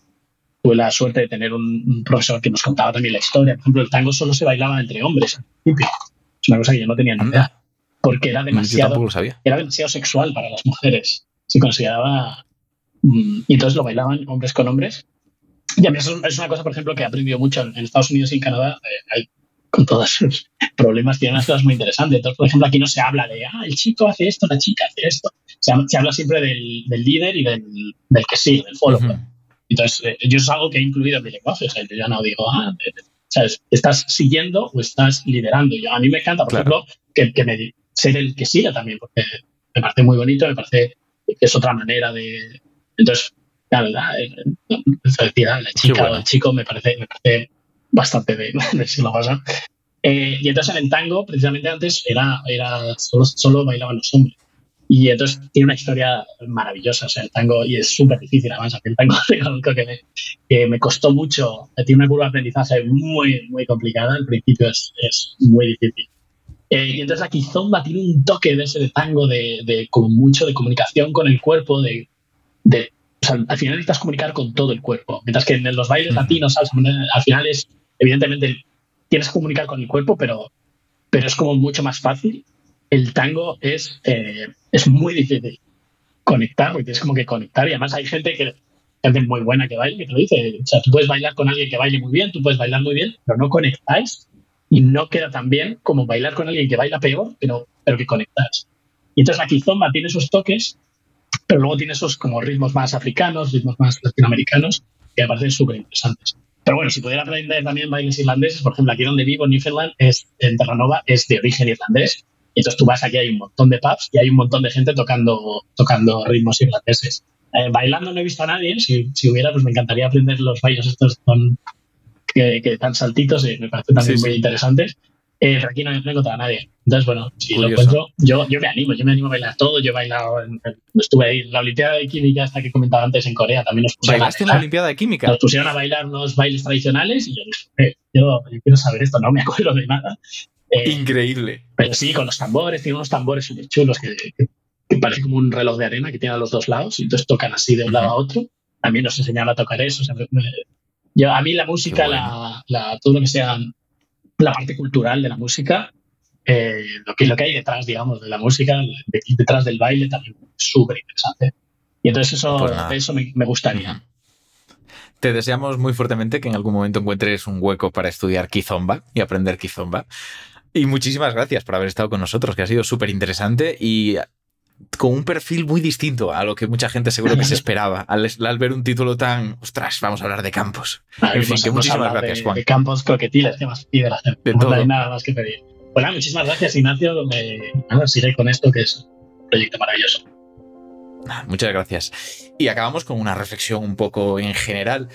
tuve la suerte de tener un, profesor que nos contaba también la historia. Por ejemplo, el tango solo se bailaba entre hombres. Es una cosa que yo no tenía ni idea. Porque era demasiado, era demasiado sexual para las mujeres. Se consideraba. Mm, y entonces lo bailaban hombres con hombres. Y a mí eso es una cosa, por ejemplo, que he aprendido mucho en, Estados Unidos y en Canadá. Eh, hay, con todos sus problemas, tienen unas cosas muy interesantes. Entonces, por ejemplo, aquí no se habla de, ah, el chico hace esto, la chica hace esto. Se, habla siempre del, líder y del, que sí, del follower. Entonces, eh, yo es algo que he incluido en mi lenguaje. O sea, yo ya no digo, ah, eh, ¿sabes? ¿Estás siguiendo o estás liderando? Yo, a mí me encanta, por ejemplo, que, que me, ser el que siga también, porque me parece muy bonito, me parece que es otra manera de. Entonces, claro, la, la, la chica o el chico me parece, me parece bastante de, de siglo pasado. Eh, y entonces en el tango, precisamente antes, era, era solo, solo bailaban los hombres. Y entonces tiene una historia maravillosa, o sea, el tango, y es súper difícil además, el tango que me, que me costó mucho, tiene una curva de aprendizaje muy, muy complicada, al principio es, es muy difícil. Eh, y entonces la kizomba tiene un toque de ese de tango, de, de como mucho de comunicación con el cuerpo, de, de o sea, al final necesitas comunicar con todo el cuerpo, mientras que en los bailes latinos, al final es, evidentemente, tienes que comunicar con el cuerpo, pero, pero es como mucho más fácil el tango es, eh, es muy difícil conectar, porque tienes como que conectar y además hay gente que gente muy buena que baila, que te lo dice. O sea, tú puedes bailar con alguien que baile muy bien, tú puedes bailar muy bien, pero no conectáis y no queda tan bien como bailar con alguien que baila peor, pero, pero que conectáis. Y entonces la kizomba tiene esos toques, pero luego tiene esos como ritmos más africanos, ritmos más latinoamericanos, que me parecen súper interesantes. Pero bueno, si pudiera aprender también bailes irlandeses, por ejemplo, aquí donde vivo, en Newfoundland, es, en Terranova, es de origen irlandés y entonces tú vas aquí, hay un montón de pubs y hay un montón de gente tocando, tocando ritmos irlandeses. Eh, bailando no he visto a nadie, si, si, hubiera, pues me encantaría aprender los bailes estos con, que, que dan saltitos y me parecen también muy interesantes. Eh, pero aquí no, he encontrado a nadie. Entonces, bueno, si lo encuentro, yo, yo me animo, yo me animo a bailar todo. Yo he bailado, en, estuve ahí, la Olimpiada de Química, esta que comentaba antes en Corea, también nos pusieron. ¿Bailaste en la Olimpiada de Química? Nos pusieron a bailar unos bailes tradicionales y yo dije, eh, yo, yo, quiero saber esto, no me acuerdo de nada. Eh, Increíble. Pero sí, con los tambores, tiene unos tambores súper chulos que, que, parece como un reloj de arena que tiene a los dos lados y entonces tocan así de un lado a otro. También nos enseñaron a tocar eso. yo, a mí la música, la, la, todo lo que sea la parte cultural de la música, eh, lo, que, lo que hay detrás, digamos, de la música, detrás del baile, también es súper interesante. Y entonces eso, pues eso me, me gustaría. Te deseamos muy fuertemente que en algún momento encuentres un hueco para estudiar Kizomba y aprender Kizomba. Y muchísimas gracias por haber estado con nosotros, que ha sido súper interesante y con un perfil muy distinto a lo que mucha gente seguro que se esperaba al, ver un título tan, ostras, vamos a hablar de campos. en fin, que muchísimas gracias, Juan. De campos croquetiles, ¿qué más pide la gente? no hay nada más que pedir. Bueno, muchísimas gracias, Ignacio. Me, nada, seguiré con esto, que es un proyecto maravilloso. Muchas gracias. Y acabamos con una reflexión un poco en general.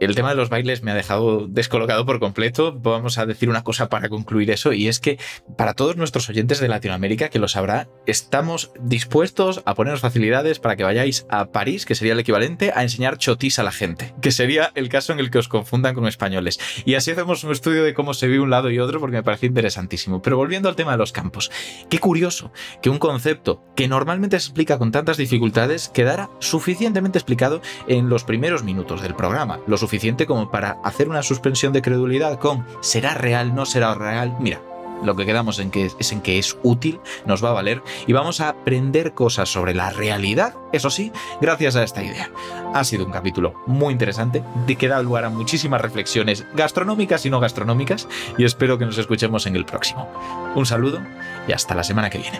El tema de los bailes me ha dejado descolocado por completo. Vamos a decir una cosa para concluir eso, y es que para todos nuestros oyentes de Latinoamérica, que lo sabrá, estamos dispuestos a poneros facilidades para que vayáis a París, que sería el equivalente a enseñar chotis a la gente, que sería el caso en el que os confundan con españoles. Y así hacemos un estudio de cómo se vive un lado y otro, porque me parece interesantísimo. Pero volviendo al tema de los campos, qué curioso que un concepto que normalmente se explica con tantas dificultades quedara suficientemente explicado en los primeros minutos del programa. Suficiente como para hacer una suspensión de credulidad con ¿será real? ¿No será real? Mira, lo que quedamos en que es en que es útil, nos va a valer y vamos a aprender cosas sobre la realidad, eso sí, gracias a esta idea. Ha sido un capítulo muy interesante, de que da lugar a muchísimas reflexiones gastronómicas y no gastronómicas y espero que nos escuchemos en el próximo. Un saludo y hasta la semana que viene.